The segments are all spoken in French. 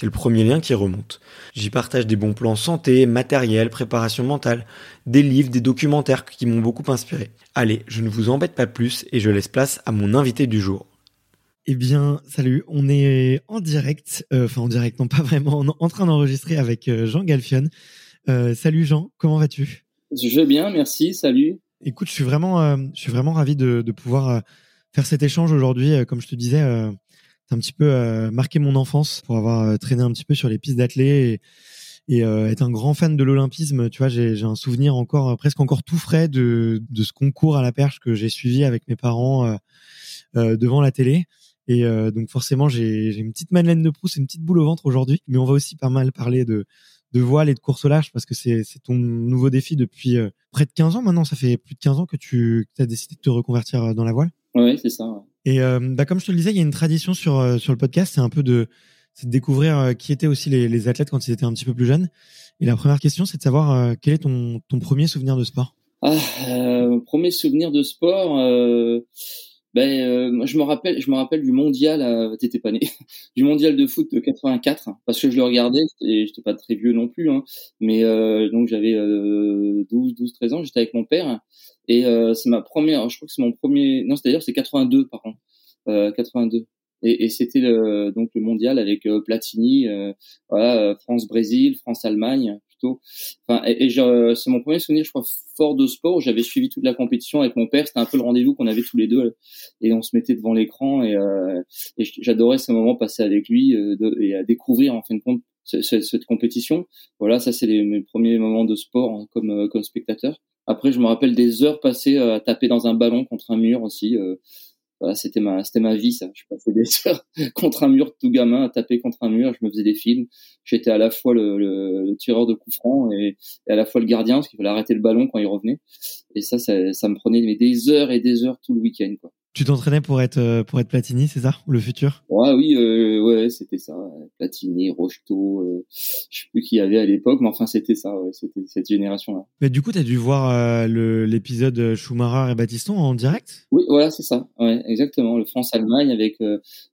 C'est le premier lien qui remonte. J'y partage des bons plans santé, matériel, préparation mentale, des livres, des documentaires qui m'ont beaucoup inspiré. Allez, je ne vous embête pas plus et je laisse place à mon invité du jour. Eh bien, salut, on est en direct, euh, enfin en direct, non pas vraiment, en train d'enregistrer avec euh, Jean Galfion. Euh, salut Jean, comment vas-tu? Je vais bien, merci, salut. Écoute, je suis vraiment, euh, je suis vraiment ravi de, de pouvoir euh, faire cet échange aujourd'hui. Euh, comme je te disais, euh, un petit peu marqué mon enfance pour avoir traîné un petit peu sur les pistes d'athlée et, et être un grand fan de l'olympisme. Tu vois, j'ai un souvenir encore presque encore tout frais de, de ce concours à la perche que j'ai suivi avec mes parents devant la télé. Et donc forcément, j'ai une petite Madeleine de Proust une petite boule au ventre aujourd'hui. Mais on va aussi pas mal parler de de voile et de course au large parce que c'est ton nouveau défi depuis euh, près de 15 ans maintenant. Ça fait plus de 15 ans que tu as décidé de te reconvertir euh, dans la voile. Oui, c'est ça. Et euh, bah, comme je te le disais, il y a une tradition sur, sur le podcast, c'est un peu de, de découvrir qui étaient aussi les, les, athlètes quand ils étaient un petit peu plus jeunes. Et la première question, c'est de savoir quel est ton, ton premier souvenir de sport? Ah, Premier souvenir de sport ben, euh, je me rappelle, je me rappelle du mondial, à, t'étais pas né, du mondial de foot de 84, parce que je le regardais, et j'étais pas très vieux non plus, hein, mais euh, donc j'avais euh, 12, 12, 13 ans, j'étais avec mon père, et euh, c'est ma première, je crois que c'est mon premier, non, c'est-à-dire c'est 82 par contre, 82. Et, et c'était donc le mondial avec Platini, voilà, France-Brésil, France-Allemagne, Enfin, et, et c'est mon premier souvenir, je crois, fort de sport j'avais suivi toute la compétition avec mon père. C'était un peu le rendez-vous qu'on avait tous les deux et on se mettait devant l'écran et, euh, et j'adorais ce moment passé avec lui euh, de, et à découvrir en fin de compte cette, compétition. Voilà, ça c'est mes premiers moments de sport hein, comme euh, comme spectateur. Après, je me rappelle des heures passées à taper dans un ballon contre un mur aussi. Euh, c'était ma c'était ma vie ça. Je passais des heures contre un mur tout gamin à taper contre un mur je me faisais des films. J'étais à la fois le, le, tireur de coups francs et, à la fois le gardien parce qu'il fallait arrêter le ballon quand il revenait. Et ça ça, ça me prenait des heures et des heures tout le week-end quoi tu t'entraînais pour être euh, pour être Platini, c'est ça, le futur? Ouais, oui, euh, ouais, c'était ça. Platini, Rocheteau, euh, je sais plus qui y avait à l'époque, mais enfin c'était ça, ouais, c'était cette génération-là. Mais du coup, tu as dû voir euh, l'épisode Schumacher et Battiston en direct? Oui, voilà, c'est ça. Ouais, exactement. Le France-Allemagne avec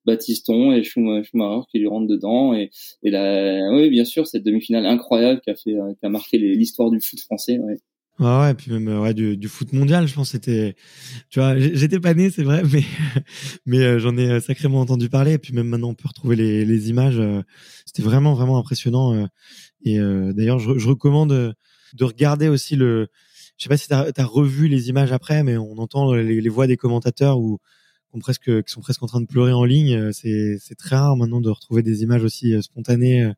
Battiston et Schumacher qui lui rentre dedans et et là, oui, bien sûr, cette demi-finale incroyable qui a fait qui a marqué l'histoire du foot français. Ouais. Ouais, ouais, puis même ouais, du, du foot mondial, je pense c'était, tu vois, j'étais pas né, c'est vrai, mais mais euh, j'en ai euh, sacrément entendu parler. Et puis même maintenant, on peut retrouver les, les images. Euh, c'était vraiment vraiment impressionnant. et d'ailleurs, je, je, recommande de regarder aussi le. Je sais pas si tu as, revu les images après, mais on entend les, les voix des commentateurs ou qui, presque, qui sont presque en train de pleurer en ligne. C'est très rare maintenant de retrouver des images aussi spontanées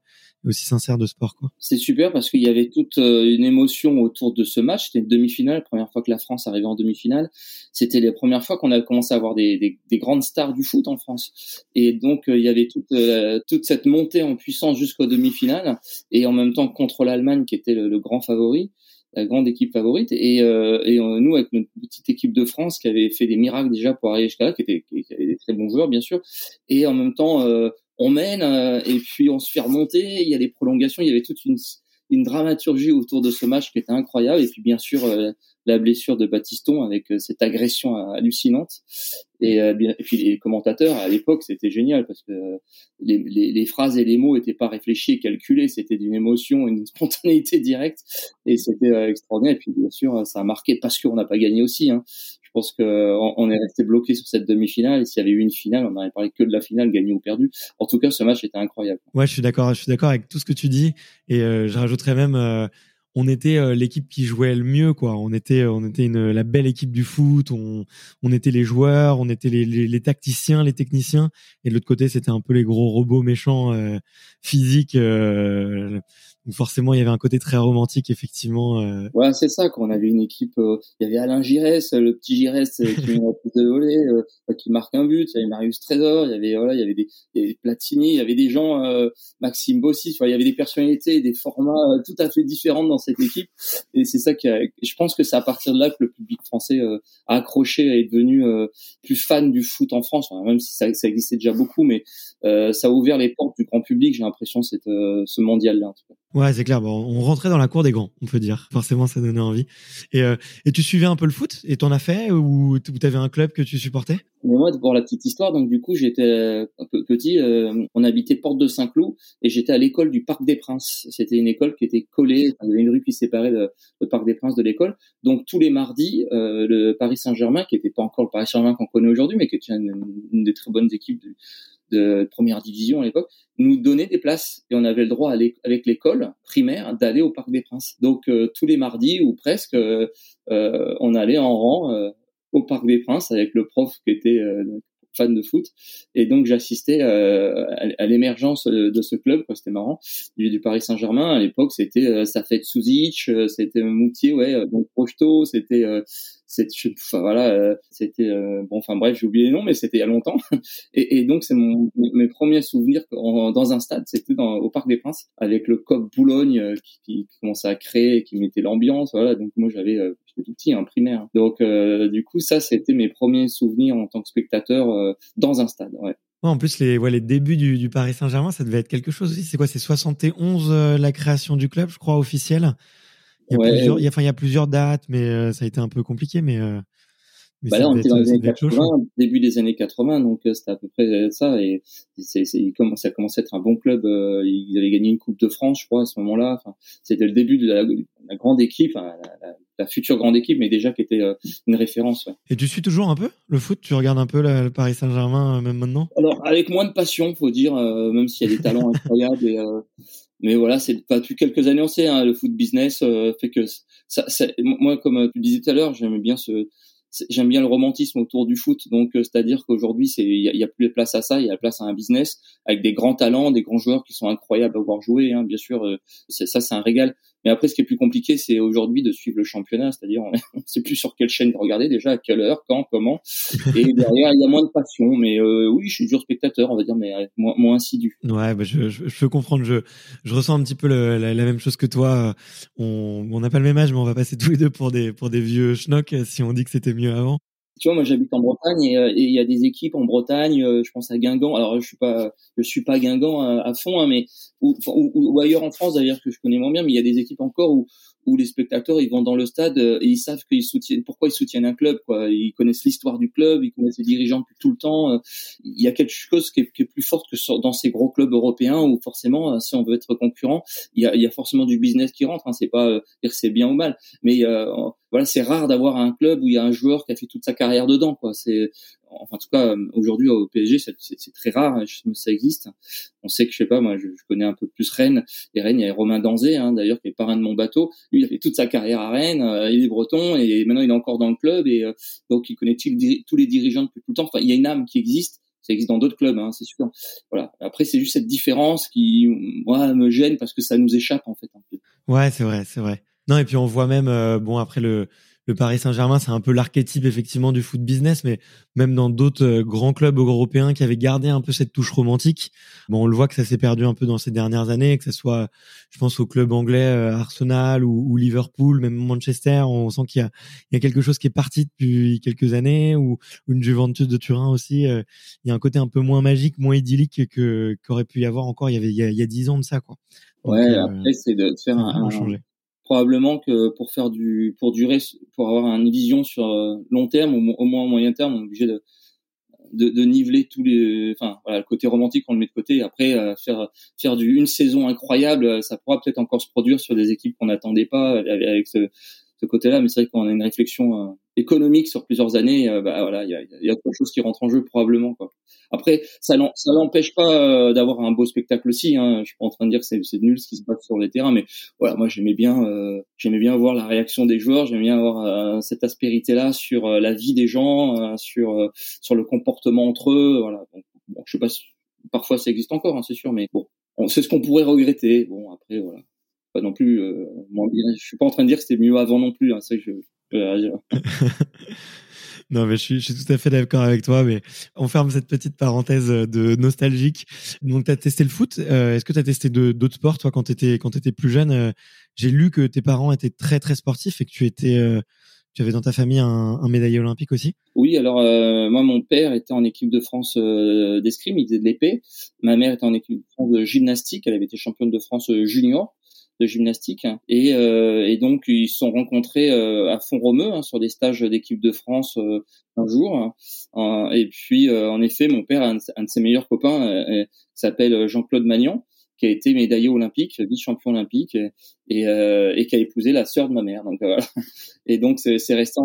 aussi sincère de sport. quoi. C'est super parce qu'il y avait toute euh, une émotion autour de ce match. C'était une demi-finale, première fois que la France arrivait en demi-finale. C'était la première fois qu'on a commencé à avoir des, des, des, grandes stars du foot en France. Et donc euh, il y avait toute, euh, toute cette montée en puissance jusqu'aux demi-finales et en même temps contre l'Allemagne qui était le, grand favori la grande équipe favorite et, et nous avec notre petite équipe de France qui avait fait des miracles déjà pour arriver jusqu'à là qui, était, qui, avait des très bons joueurs bien sûr et en même temps on mène euh, et puis on se fait remonter. Il y a des prolongations. Il y avait toute une, une dramaturgie autour de ce match qui était incroyable. Et puis bien sûr euh, la blessure de Batiston avec euh, cette agression hallucinante. Et, bien, et puis les commentateurs à l'époque c'était génial parce que les, les, les, phrases et les mots étaient pas réfléchis et calculés. C'était d'une émotion, une spontanéité directe et c'était extraordinaire. Et puis bien sûr ça a marqué parce qu'on n'a pas gagné aussi. Hein. Je pense qu'on on est resté bloqué sur cette demi-finale. Et s'il y avait eu une finale, on n'aurait parlé que de la finale, gagnée ou perdue. En tout cas, ce match était incroyable. Ouais, je suis d'accord. Je suis d'accord avec tout ce que tu dis. Et euh, je rajouterais même, euh, on était euh, l'équipe qui jouait le mieux, quoi. On était, on était une, la belle équipe du foot. On, on était les joueurs, on était les, les, les tacticiens, les techniciens. Et de l'autre côté, c'était un peu les gros robots méchants physiques forcément, il y avait un côté très romantique, effectivement. Euh... Ouais, c'est ça. Quand on avait une équipe, euh, il y avait Alain Giresse, le petit Giresse euh, qui qui marque un but. Il y avait Marius Trésor, il y avait voilà, il y avait des, il Platini, il y avait des gens, Maxime Bossis. il y avait des personnalités, des formats tout à fait différents dans cette équipe. Et c'est ça qui, a, je pense que c'est à partir de là que le public français a accroché et est devenu plus fan du foot en France. même si ça, ça, existait déjà beaucoup, mais ça a ouvert les portes du grand public. J'ai l'impression cette ce mondial-là. En tout cas. Ouais, c'est clair. Bon, on rentrait dans la cour des grands, on peut dire. Forcément, ça donnait envie. Et, euh, et tu suivais un peu le foot et t'en as fait ou tu avais un club que tu supportais? Mais moi, pour la petite histoire, donc du coup, j'étais peu petit. Euh, on habitait Porte de Saint-Cloud et j'étais à l'école du Parc des Princes. C'était une école qui était collée. il y avait une rue qui séparait le, Parc des Princes de l'école. Donc tous les mardis, euh, le Paris Saint-Germain, qui n'était pas encore le Paris Saint-Germain qu'on connaît aujourd'hui, mais qui était une, une, des très bonnes équipes du, de première division à l'époque, nous donnait des places et on avait le droit avec l'école primaire d'aller au Parc des Princes. Donc euh, tous les mardis ou presque, euh, euh, on allait en rang au Parc des Princes avec le prof qui était fan de foot et donc j'assistais à, l'émergence de ce club quoi c'était marrant du, du Paris Saint-Germain à l'époque c'était euh, Safet Souzic c'était Moutier ouais donc Prochto c'était c'est enfin voilà euh, c'était euh, bon enfin bref j'ai oublié les noms mais c'était il y a longtemps et, et donc c'est mon mes premiers souvenirs dans un stade c'était au Parc des Princes avec le COP Boulogne euh, qui, qui, commençait à créer qui mettait l'ambiance voilà donc moi j'avais j'étais tout petit un primaire donc du coup ça c'était mes premiers souvenirs en tant que spectateur dans un stade ouais en plus, les, ouais, les débuts du, du Paris Saint-Germain, ça devait être quelque chose aussi. C'est quoi C'est 71 la création du club, je crois, officielle? Il y a, plusieurs, il y a, enfin, il y a plusieurs dates, mais euh, ça a été un peu compliqué. Mais, euh, mais bah là, on était dans les années 80, début des années 80, donc euh, c'était à peu près ça. Et c'est, c'est, ça a commencé à être un bon club. Ils avaient gagné une Coupe de France, je crois, à ce moment-là. Enfin, c'était le début de la, la grande équipe, la, la, la, future grande équipe, mais déjà qui était une référence. Ouais. Et tu suis toujours un peu le foot? Tu regardes un peu le Paris Saint-Germain, même maintenant? Alors, avec moins de passion, faut dire, même s'il y a des talents incroyables. Et, mais voilà, c'est pas depuis quelques années on sait, hein, le foot business euh, fait que ça, moi comme tu disais tout à l'heure, j'aime bien ce j'aime bien le romantisme autour du foot. Donc, euh, c'est-à-dire qu'aujourd'hui, c'est il y, a, plus de place à ça, il y a place à un business avec des grands talents, des grands joueurs qui sont incroyables à voir jouer. Hein, bien sûr, euh, ça, c'est un régal. Mais après, ce qui est plus compliqué, c'est aujourd'hui de suivre le championnat, c'est-à-dire on ne sait plus sur quelle chaîne regarder déjà, à quelle heure, quand, comment. Et derrière, il y a moins de passion. Mais euh, oui, je suis toujours spectateur, on va dire, mais moins, moins assidu. Ouais, bah je, je, je, peux comprendre. Je, je ressens un petit peu le, la, la, même chose que toi. On n'a pas le même âge, mais on va passer tous les deux pour des pour des vieux schnocks si on dit que c'était mieux avant tu vois, moi j'habite en Bretagne euh, et il y a des équipes en Bretagne. Euh, je pense à Guingamp. Alors je suis pas, je suis pas Guingamp à, à fond, hein, mais ou, ou, ou, ailleurs en France d'ailleurs que je connais moins bien. Mais il y a des équipes encore où où les spectateurs ils vont dans le stade euh, et ils savent qu'ils soutiennent pourquoi ils soutiennent un club quoi ils connaissent l'histoire du club ils connaissent les dirigeants tout le temps il y a quelque chose qui est, qui est plus fort que dans ces gros clubs européens où forcément si on veut être concurrent il y a, il y a forcément du business qui rentre hein, c'est pas dire c'est bien ou mal mais voilà, c'est rare d'avoir un club où il y a un joueur qui a fait toute sa carrière dedans, quoi. C'est, enfin, en tout cas, aujourd'hui au PSG, c'est très rare, hein, ça existe. On sait que, je sais pas, moi, je, connais un peu plus Rennes. Et Rennes, il y a Romain Danzé, hein, d'ailleurs, qui est parrain de mon bateau. Lui, il a fait toute sa carrière à Rennes. Euh, il est breton et maintenant il est encore dans le club et euh, donc il connaît tous les dirigeants depuis tout le temps. Enfin, il y a une âme qui existe. Ça existe dans d'autres clubs, hein, c'est sûr. Voilà. Après, c'est juste cette différence qui, moi, me gêne parce que ça nous échappe en fait un peu. Ouais, c'est vrai, c'est vrai. Non, et puis on voit même, euh, bon, après le, le Paris Saint-Germain, c'est un peu l'archétype effectivement du foot business, mais même dans d'autres euh, grands clubs européens qui avaient gardé un peu cette touche romantique, bon, on le voit que ça s'est perdu un peu dans ces dernières années, que ce soit, je pense, au club anglais euh, Arsenal ou, Liverpool, même Manchester, on sent qu'il y a, il y a quelque chose qui est parti depuis quelques années, ou, une Juventus de Turin aussi. il y a un côté un peu moins magique, moins idyllique que qu'aurait pu y avoir encore il y avait il y a dix ans de ça, quoi. ouais, après c'est de faire un, un, probablement que pour faire du pour durer pour avoir une vision sur euh, long terme ou au moins moyen terme on est obligé de, de, de niveler tous les enfin voilà le côté romantique on le met de côté. Après euh, faire faire du une saison incroyable ça pourra peut-être encore se produire sur des équipes qu'on n'attendait pas avec ce ce côté-là, mais c'est vrai qu'on a une réflexion euh, économique sur plusieurs années, euh, bah voilà, il y a, y a quelque chose qui rentre en jeu probablement. Quoi. Après, ça ça l'empêche pas euh, d'avoir un beau spectacle aussi. Hein. Je suis pas en train de dire que c'est, nul ce qui se passe sur les terrains, mais voilà, moi j'aimais bien, j'aimais bien voir la réaction des joueurs, j'aimais bien avoir cette aspérité-là sur la vie des gens, sur sur le comportement entre eux. Voilà. Bon, je sais pas, parfois ça existe encore, hein, c'est sûr, mais bon, c'est ce qu'on pourrait regretter. Bon, après voilà pas non plus euh, je suis pas en train de dire que c'était mieux avant non plus hein, c'est que je non, mais je suis, je suis tout à fait d'accord avec toi. Mais on ferme cette petite parenthèse de nostalgique. Donc, tu as testé le foot. Euh, est-ce que tu as testé d'autres sports, toi, quand tu étais, quand étais plus jeune euh, J'ai lu que tes parents étaient très, très sportifs et que tu étais. Euh, tu avais dans ta famille un, un médaillé olympique aussi? Oui, alors moi, mon père était en équipe de France d'escrime, il faisait de l'épée. Ma mère était en équipe de France de gymnastique, elle avait été championne de France junior de gymnastique. Et, euh, et donc ils sont rencontrés euh, à Font-Romeu hein, sur des stages d'équipe de France euh, un jour. Et puis en effet mon père un, un de ses meilleurs copains s'appelle Jean-Claude Magnan qui a été médaillé olympique, vice-champion olympique, et, euh, et, qui a épousé la sœur de ma mère. Donc voilà. Et donc c'est resté,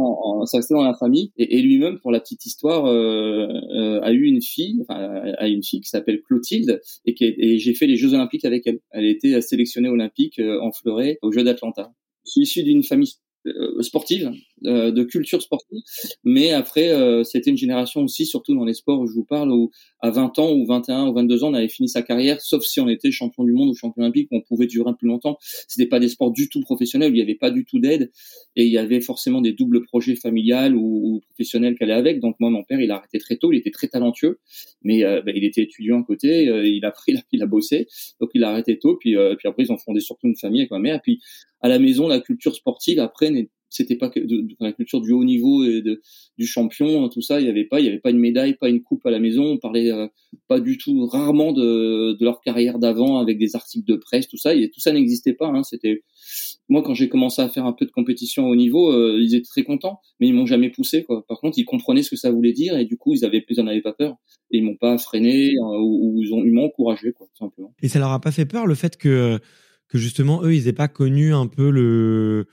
resté dans la famille. Et, et lui-même, pour la petite histoire, euh, euh, a eu une fille, enfin, a une fille qui s'appelle Clotilde, et, et j'ai fait les Jeux olympiques avec elle. Elle a été sélectionnée olympique euh, en fleuret aux Jeux d'Atlanta. Je suis issu d'une famille euh, sportive, euh, de culture sportive. Mais après, euh, c'était une génération aussi, surtout dans les sports où je vous parle, où à 20 ans ou 21 ou 22 ans, on avait fini sa carrière, sauf si on était champion du monde ou champion olympique, on pouvait durer plus longtemps. C'était pas des sports du tout professionnels, où il n'y avait pas du tout d'aide, et il y avait forcément des doubles projets familiales ou, ou professionnels qu'elle allaient avec. Donc moi, mon père, il a arrêté très tôt, il était très talentueux, mais bah, il était étudiant à côté, il a pris, il a bossé, donc il a arrêté tôt. Puis, puis après, ils ont fondé surtout une famille avec ma mère. Puis à la maison, la culture sportive après c'était pas que de, la culture du haut niveau et de, du champion, tout ça, il y avait pas, il y avait pas une médaille, pas une coupe à la maison. On parlait euh, pas du tout, rarement de, de leur carrière d'avant avec des articles de presse, tout ça. Tout ça n'existait pas. Hein, c'était moi quand j'ai commencé à faire un peu de compétition au niveau, euh, ils étaient très contents, mais ils m'ont jamais poussé. Quoi. Par contre, ils comprenaient ce que ça voulait dire et du coup, ils avaient, ils en avaient pas peur et ils m'ont pas freiné euh, ou, ils ont, m'ont encouragé, quoi, tout simplement. Et ça leur a pas fait peur le fait que que justement eux ils aient pas connu un peu le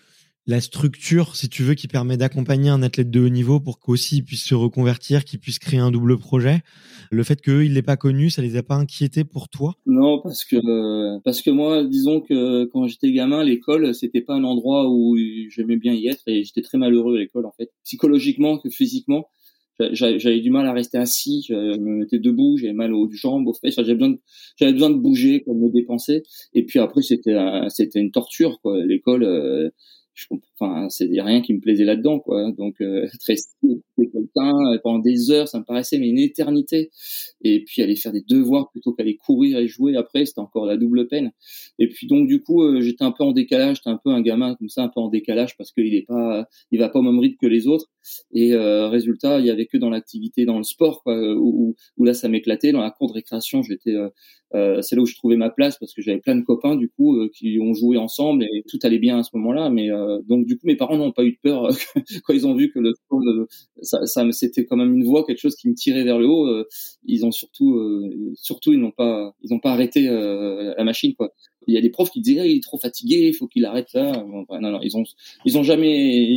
la structure, si tu veux, qui permet d'accompagner un athlète de haut niveau pour qu'aussi il puisse se reconvertir, qu'il puisse créer un double projet. Le fait qu'eux, ils l'aient pas connu, ça les a pas inquiétés pour toi? Non, parce que parce que moi, disons que quand j'étais gamin, l'école, c'était pas un endroit où j'aimais bien y être et j'étais très malheureux à l'école en fait, psychologiquement que physiquement. J'avais du mal à rester assis, je me mettais debout, j'avais mal aux jambes, aux fesses, j'avais besoin j'avais besoin de bouger, de me dépenser. Et puis après, c'était c'était une torture quoi. L'école, euh, je enfin c'est rien qui me plaisait là-dedans quoi. Donc euh, très quelqu'un euh, pendant des heures ça me paraissait mais une éternité. Et puis aller faire des devoirs plutôt qu'aller courir et jouer après c'était encore la double peine. Et puis donc du coup euh, j'étais un peu en décalage. J'étais un peu un gamin comme ça un peu en décalage parce qu'il est pas il va pas au même rythme que les autres. Et euh, résultat il y avait que dans l'activité dans le sport quoi, où, où là ça m'éclatait. Dans la cour de récréation j'étais euh, c'est là où je trouvais ma place parce que j'avais plein de copains du coup euh, qui ont joué ensemble et tout allait bien à ce moment-là. Mais euh, donc du coup mes parents n'ont pas eu de peur quand ils ont vu que le ça, ça c'était quand même une voie, quelque chose qui me tirait vers le haut. ils ont surtout surtout ils n'ont pas ils n'ont pas arrêté la machine quoi. Il y a des profs qui disaient ah, il est trop fatigué, il faut qu'il arrête ça. non, non, ils ont, ils ont jamais,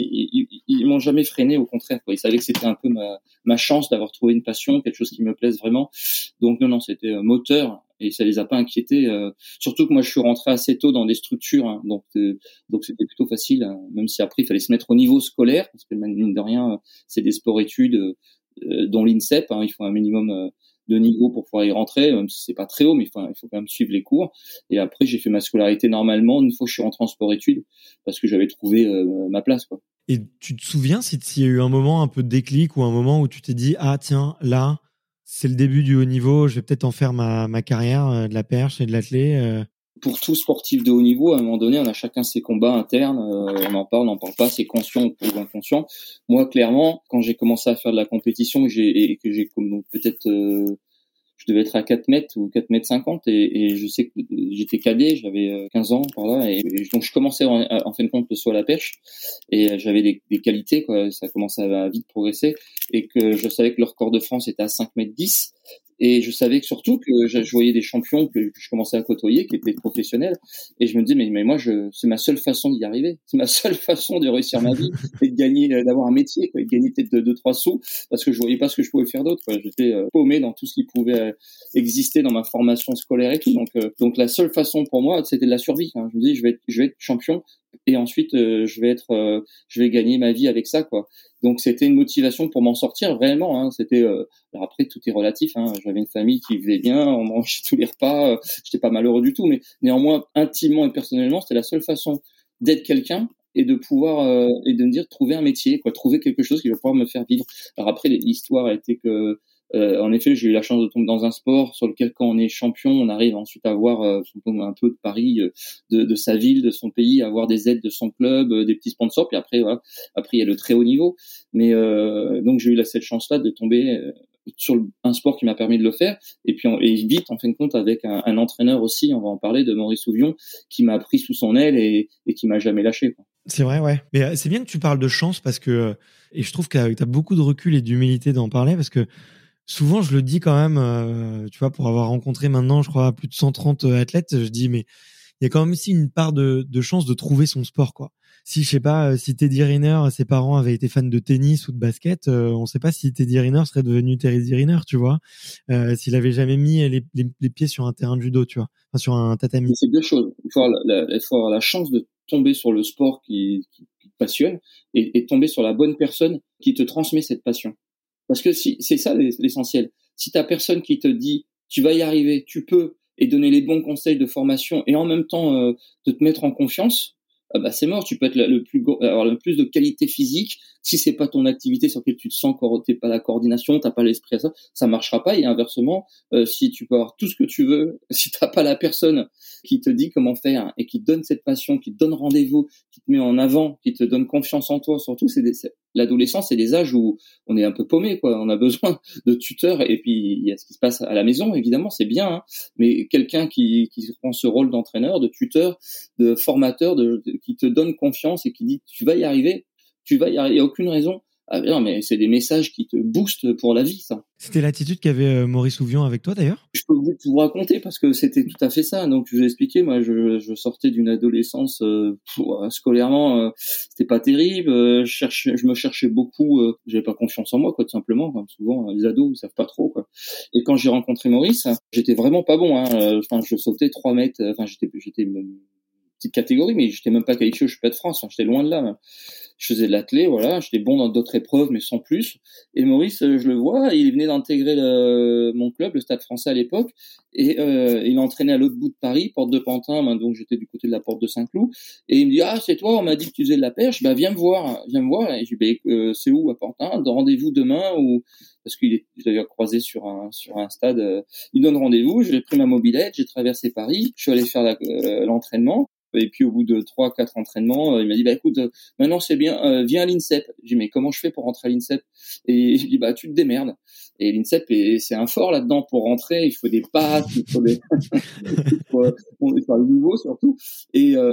ils, m'ont jamais freiné. Au contraire, quoi. Ils savaient que c'était un peu ma, ma chance d'avoir trouvé une passion, quelque chose qui me plaise vraiment. Donc non, non, c'était euh, moteur et ça les a pas inquiétés. Euh, surtout que moi, je suis rentré assez tôt dans des structures, hein. donc euh, donc c'était plutôt facile. Hein. même si après, il fallait se mettre au niveau scolaire parce que mine de rien, c'est des sports-études dont l'INSEP. Hein, il faut un minimum de niveau pour pouvoir y rentrer, même si c'est pas très haut, mais il faut, il quand même suivre les cours. Et après, j'ai fait ma scolarité normalement une fois que je suis rentré en sport-études parce que j'avais trouvé euh, ma place. Quoi. Et tu te souviens s'il y a eu un moment un peu de déclic ou un moment où tu t'es dit ah tiens là c'est le début du haut niveau, je vais peut-être en faire ma, ma carrière euh, de la perche et de l'athlé. Euh pour tout sportif de haut niveau, à un moment donné, on a chacun ses combats internes. Euh, on en parle, on n'en parle pas, c'est conscient ou inconscient. Moi, clairement, quand j'ai commencé à faire de la compétition, j'ai que j'ai comme peut-être euh, je devais être à 4 mètres ou 4 mètres 50 et, je sais que j'étais cadet, j'avais 15 euh, ans par là et, donc je commençais en, fin de compte le saut à la pêche et j'avais des, qualités quoi, ça commençait à vite progresser et que je savais que le record de France était à 5 mètres 10 et je savais que surtout que je, voyais des champions que, je commençais à côtoyer, qui étaient professionnels. Et je me disais, mais, mais moi, c'est ma seule façon d'y arriver. C'est ma seule façon de réussir ma vie et de gagner, euh, d'avoir un métier, quoi, et de gagner peut-être deux, deux, trois sous, parce que je voyais pas ce que je pouvais faire d'autre. J'étais euh, paumé dans tout ce qui pouvait euh, exister dans ma formation scolaire et tout. Donc, donc la seule façon pour moi, c'était de la survie. Hein. Je me dis, je vais être, je vais être champion et ensuite euh, je vais être euh, je vais gagner ma vie avec ça quoi donc c'était une motivation pour m'en sortir vraiment hein. c'était euh, après tout est relatif hein. j'avais une famille qui vivait bien on mangeait tous les repas j'étais pas malheureux du tout mais néanmoins intimement et personnellement c'était la seule façon d'être quelqu'un et de pouvoir et de me dire trouver un métier quoi trouver quelque chose qui va pouvoir me faire vivre alors après l'histoire a été que euh, en effet, j'ai eu la chance de tomber dans un sport sur lequel, quand on est champion, on arrive ensuite à voir euh, un peu de Paris, euh, de, de, sa ville, de son pays, avoir des aides de son club, euh, des petits sponsors. Puis après, voilà, après il y a le très haut niveau. Mais donc j'ai eu la, cette chance-là de tomber sur un sport qui m'a permis de le faire. Et puis et vite, en fin de compte, avec un, un, entraîneur aussi, on va en parler, de Maurice Ouvion, qui m'a pris sous son aile et, et qui m'a jamais lâché. C'est vrai, ouais. Mais c'est bien que tu parles de chance parce que, et je trouve que tu as beaucoup de recul et d'humilité d'en parler parce que souvent je le dis quand même, euh, tu vois, pour avoir rencontré maintenant, je crois, plus de 130 euh, athlètes, je dis, mais il y a quand même aussi une part de, chance de trouver son sport, quoi. Si je sais pas, euh, si Teddy Riner, ses parents avaient été fans de tennis ou de basket, on sait pas si Teddy Riner serait devenu Teddy Riner, tu vois, euh, s'il avait jamais mis les, pieds sur un terrain de judo, tu vois, enfin, sur un tatami. C'est deux choses. Il faut, avoir la, chance de tomber sur le sport qui, qui, passionne et tomber sur la bonne personne qui te transmet cette passion. Parce que si, c'est ça l'essentiel. Si t'as personne qui te dit tu vas y arriver, tu peux, et donner les bons conseils de formation, et en même temps euh, de te mettre en confiance, ah bah c'est mort. Tu peux être le plus avoir le plus de qualité physique. Si c'est pas ton activité sur laquelle tu te sens, t'es pas la coordination, t'as pas l'esprit à ça, ça marchera pas. Et inversement, euh, si tu peux avoir tout ce que tu veux, si t'as pas la personne qui te dit comment faire et qui te donne cette passion, qui te donne rendez-vous, qui te met en avant, qui te donne confiance en toi, surtout, c'est l'adolescence, c'est des âges où on est un peu paumé, quoi. On a besoin de tuteurs et puis il y a ce qui se passe à la maison, évidemment, c'est bien, hein. mais quelqu'un qui, qui prend ce rôle d'entraîneur, de tuteur, de formateur, de, qui te donne confiance et qui dit tu vas y arriver, tu vas y arriver, il n'y a aucune raison. Ah non, mais c'est des messages qui te boostent pour la vie, ça. C'était l'attitude qu'avait euh, Maurice Ouvion avec toi, d'ailleurs? Je peux vous, vous, raconter parce que c'était tout à fait ça. Donc, je vous ai expliqué, moi, je, je sortais d'une adolescence euh, scolairement, euh, c'était pas terrible. Euh, je, cherchais, je me cherchais beaucoup. Euh, J'avais pas confiance en moi, quoi, tout simplement. Comme souvent, les ados, ils savent pas trop, quoi. Et quand j'ai rencontré Maurice, j'étais vraiment pas bon. Hein. Enfin, je sautais 3 mètres. Enfin, j'étais, j'étais petite catégorie, mais j'étais même pas qualifié au championnat de France. j'étais loin de là. Je faisais de l'athlé, voilà. J'étais bon dans d'autres épreuves, mais sans plus. Et Maurice, euh, je le vois, il venait d'intégrer mon club, le Stade Français à l'époque, et euh, il entraînait à l'autre bout de Paris, porte de Pantin. Ben, donc j'étais du côté de la porte de Saint-Cloud. Et il me dit ah c'est toi, on m'a dit que tu faisais de la perche. Bah viens me voir, viens me voir. Et je dis bah, c'est où à Pantin? Rendez-vous demain ou parce qu'il est d'ailleurs croisé sur un sur un stade. Euh, il donne rendez-vous. J'ai pris ma mobilette, j'ai traversé Paris. Je suis allé faire l'entraînement. Et puis au bout de trois, quatre entraînements, euh, il m'a dit bah écoute, euh, maintenant c'est bien, euh, viens à l'INSEP. J'ai dit mais comment je fais pour rentrer à l'INSEP? Et il dit bah tu te démerdes. Et l'INSEP, c'est un fort là-dedans pour rentrer. Il faut des pattes, il faut des, il faut, on est le niveau surtout. Et, euh,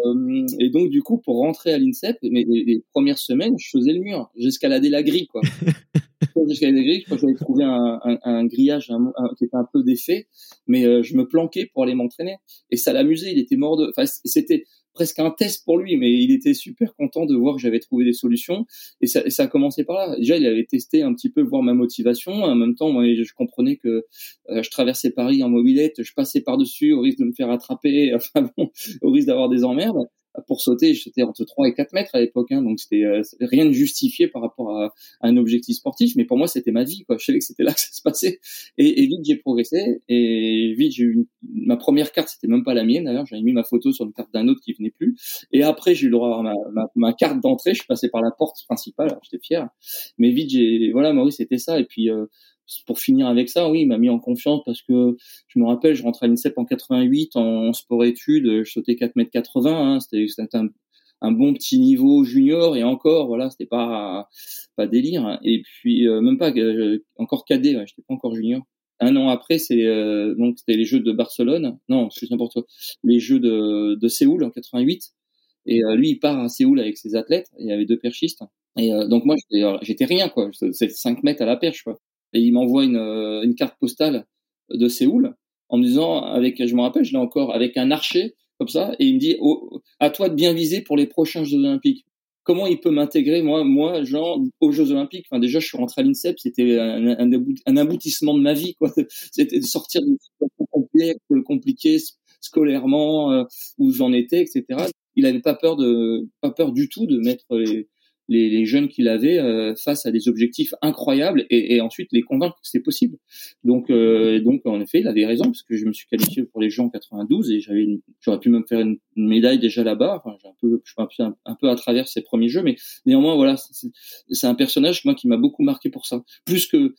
et donc du coup, pour rentrer à l'INSEP, mais les, premières semaines, je faisais le mur, j'escaladais la grille, quoi. j'escaladais la grille, j'avais trouvé un, un, un grillage un, qui était un peu défait, mais euh, je me planquais pour aller m'entraîner. Et ça l'amusait. Il était mort de. Enfin, c'était presque un test pour lui, mais il était super content de voir que j'avais trouvé des solutions. Et ça, ça a commencé par là. Déjà, il avait testé un petit peu voir ma motivation. En même temps, moi, je comprenais que euh, je traversais Paris en mobilette, je passais par-dessus au risque de me faire attraper, enfin bon, au risque d'avoir des emmerdes pour sauter, j'étais entre 3 et 4 mètres à l'époque, hein, donc c'était euh, rien de justifié par rapport à, un objectif sportif, mais pour moi c'était ma vie, quoi. Je savais que c'était là que ça se passait, et, et vite j'ai progressé, et vite j'ai eu ma première carte, c'était même pas la mienne d'ailleurs, j'avais mis ma photo sur une carte d'un autre qui venait plus, et après j'ai eu le droit à ma, ma, ma carte d'entrée, je suis passé par la porte principale, j'étais fier, mais vite j'ai, voilà, Maurice c'était ça, et puis euh, pour finir avec ça, oui, il m'a mis en confiance parce que je me rappelle, je rentrais à l'INSEP en 88 en sport-études, je sautais 4 mètres 80, hein, c'était un, bon petit niveau junior et encore, voilà, c'était pas pas délire. Et puis euh, même pas euh, encore cadet, ouais, j'étais pas encore junior. Un an après, c'est euh, donc c'était les Jeux de Barcelone, non, c'est n'importe quoi, les Jeux de, de Séoul en 88. Et lui, il part à Séoul avec ses athlètes. Il y avait deux perchistes. Et donc moi, j'étais rien quoi. C'est 5 mètres à la perche quoi et il m'envoie une, euh, une carte postale de Séoul en me disant avec je me rappelle je l'ai encore avec un archer comme ça et il me dit oh, à toi de bien viser pour les prochains Jeux Olympiques. Comment il peut m'intégrer moi moi genre aux Jeux Olympiques? Enfin déjà je suis rentré à l'INSEP c'était un, un, aboutissement de ma vie quoi. C'était de sortir d'une situation complexe compliquée scolairement euh, où j'en étais etc il avait pas peur de pas peur du tout de mettre les, les, les jeunes qu'il avait euh, face à des objectifs incroyables et, et ensuite les convaincre que c'est possible. Donc, euh, donc en effet, il avait raison parce que je me suis qualifié pour les Jeux en 92 et j'avais, j'aurais pu même faire une, médaille déjà là-bas. Enfin, j'ai un peu, je suis un, peu à travers ces premiers Jeux, mais néanmoins, voilà, c'est un personnage moi qui m'a beaucoup marqué pour ça. Plus que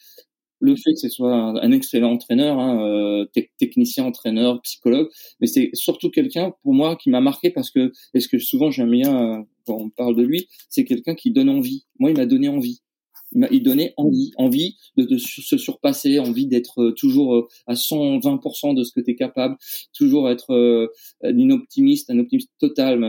le fait que ce soit un, excellent entraîneur, hein, euh, technicien, entraîneur, psychologue, mais c'est surtout quelqu'un pour moi qui m'a marqué parce que, est ce que souvent j'aime bien euh, quand on parle de lui, c'est quelqu'un qui donne envie. Moi, il m'a donné envie. Il m'a donné envie, envie de, se surpasser, envie d'être euh, toujours à 120% de ce que tu es capable, toujours être un optimiste, un optimiste total.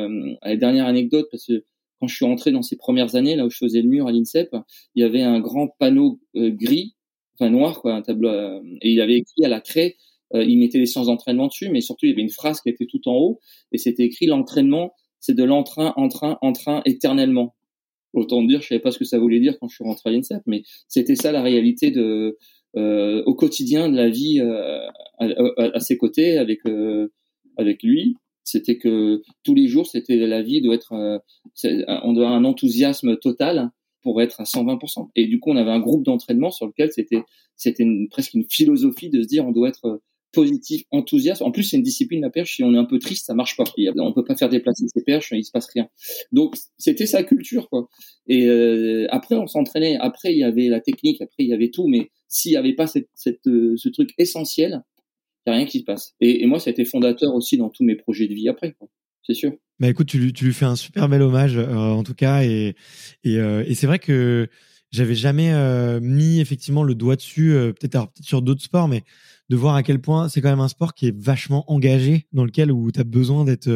La dernière anecdote, parce que quand je suis entré dans ces premières années, là où je faisais le mur à l'INSEP, il y avait un grand panneau gris enfin noir, quoi, un tableau. Euh, et il avait écrit à la craie, euh, il mettait les séances d'entraînement dessus, mais surtout il y avait une phrase qui était tout en haut, et c'était écrit l'entraînement, c'est de l'entrain, entrain, entrain éternellement. Autant dire, je savais pas ce que ça voulait dire quand je suis rentré à l'INSEP, mais c'était ça la réalité de euh, au quotidien de la vie euh, à, à, ses côtés avec avec lui. C'était que tous les jours, c'était la vie doit être, on doit avoir un enthousiasme total pour être à 120%. Et du coup, on avait un groupe d'entraînement sur lequel c'était c'était presque une philosophie de se dire on doit être euh, positif, enthousiaste. En plus, c'est une discipline la perche. Si on est un peu triste, ça marche pas. On peut pas faire déplacer ses perches, il se passe rien. Donc, c'était sa culture, quoi. Et euh, après, on s'entraînait. Après, il y avait la technique. Après, il y avait tout. Mais s'il y avait pas cette, cette euh, ce truc essentiel, y a rien qui se passe. Et, et moi, ça a été fondateur aussi dans tous mes projets de vie après, C'est sûr. Bah écoute, tu, tu lui fais un super bel hommage euh, en tout cas et et, euh, et c'est vrai que j'avais jamais euh, mis effectivement le doigt dessus, peut-être peut sur d'autres sports, mais de voir à quel point c'est quand même un sport qui est vachement engagé, dans lequel où tu as besoin d'être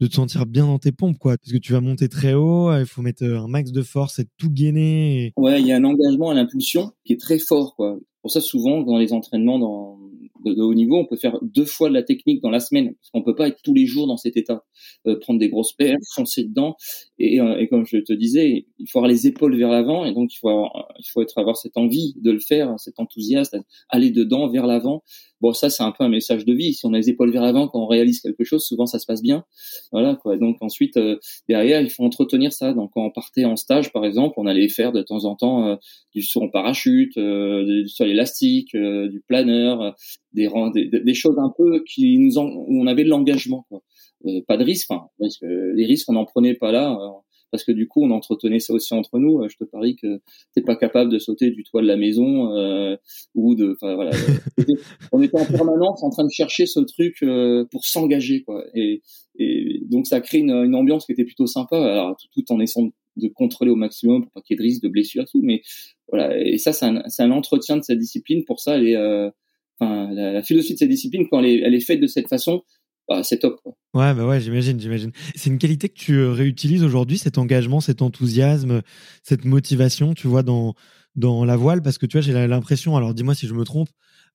de te sentir bien dans tes pompes, quoi. Parce que tu vas monter très haut, il faut mettre un max de force, être tout gainé. Ouais, il y a un engagement à l'impulsion qui est très fort, quoi. Pour ça, souvent, dans les entraînements, dans, de, haut niveau, on peut faire deux fois de la technique dans la semaine, parce qu'on peut pas être tous les jours dans cet état, euh, prendre des grosses paires, foncer dedans, et, euh, et, comme je te disais, il faut avoir les épaules vers l'avant, et donc il faut avoir, il faut être avoir cette envie de le faire, cet enthousiasme, aller dedans, vers l'avant. Bon, ça c'est un peu un message de vie. Si on a les épaules vers l'avant quand on réalise quelque chose, souvent ça se passe bien. Voilà quoi. Donc ensuite euh, derrière, il faut entretenir ça. Donc quand on partait en stage, par exemple, on allait faire de temps en temps du saut en parachute, du saut élastique, du planeur, des, des, des, choses un peu qui nous où on avait de l'engagement quoi. Euh, pas de risque enfin les risques on n'en prenait pas là euh, parce que du coup on entretenait ça aussi entre nous euh, je te parie que t'es pas capable de sauter du toit de la maison ou de enfin voilà on était en permanence en train de chercher ce truc pour s'engager quoi et, et donc ça crée une, une, ambiance qui était plutôt sympa alors tout, en essayant de contrôler au maximum pour pas qu'il y ait de risque de blessure, tout. Mais voilà, et ça, c'est un, un, entretien de sa discipline. Pour ça, elle est, euh, enfin, la, philosophie de sa discipline, quand elle est, elle est faite de cette façon, bah, c'est top. Quoi. Ouais, bah ouais, j'imagine, j'imagine. C'est une qualité que tu réutilises aujourd'hui, cet engagement, cet enthousiasme, cette motivation, tu vois, dans dans la voile, parce que tu vois, j'ai l'impression, alors dis-moi si je me trompe,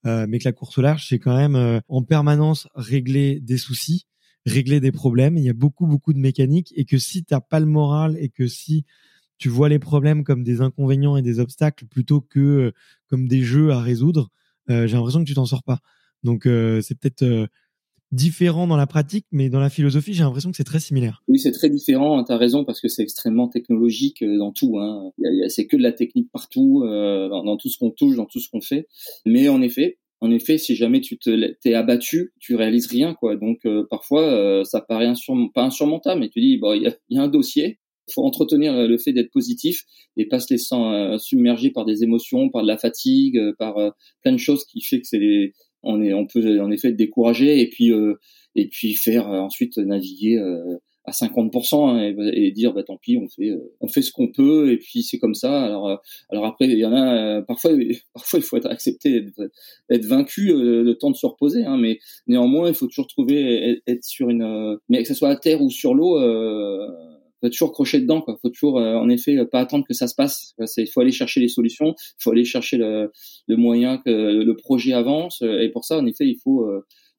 euh, mais que la course au large, c'est quand même euh, en permanence régler des soucis, régler des problèmes. Il y a beaucoup, beaucoup de mécanique et que si t'as pas le moral et que si tu vois les problèmes comme des inconvénients et des obstacles plutôt que euh, comme des jeux à résoudre, j'ai l'impression que tu t'en sors pas. Donc c'est peut-être différent dans la pratique, mais dans la philosophie, j'ai l'impression que c'est très similaire. Oui, c'est très différent. Tu as raison parce que c'est extrêmement technologique dans tout. Hein. C'est que de la technique partout, dans, dans, tout ce qu'on touche, dans tout ce qu'on fait. Mais en effet, en effet, si jamais tu te t'es abattu, tu réalises rien quoi. Donc euh, parfois euh, ça paraît pas insurmontable, mais tu dis bon il y a, y a, un dossier, faut entretenir le fait d'être positif et pas se laisser euh, submerger par des émotions, par de la fatigue, par plein de choses qui fait que c'est on est on peut en effet être découragé et puis et puis faire ensuite naviguer à 50% hein, et, dire bah tant pis on fait euh, on fait ce qu'on peut et puis c'est comme ça. Alors euh, alors après il y en a euh, parfois parfois il faut être accepté être, vaincu le temps de se reposer hein, mais néanmoins il faut toujours trouver être sur une mais que ce soit à terre ou sur l'eau faut toujours crocher dedans quoi. Faut toujours en effet pas attendre que ça se passe. Il faut aller chercher les solutions faut aller chercher le, le moyen que le projet avance. Et pour ça en effet il faut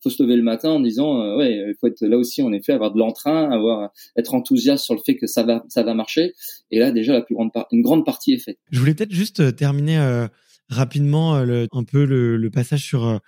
faut se lever le matin en disant euh, ouais il faut être là aussi en effet avoir de l'entrain avoir être enthousiaste sur le fait que ça va ça va marcher. Et là déjà la plus grande une grande partie est faite. Je voulais peut-être juste euh, terminer euh, rapidement le, un peu le, le passage sur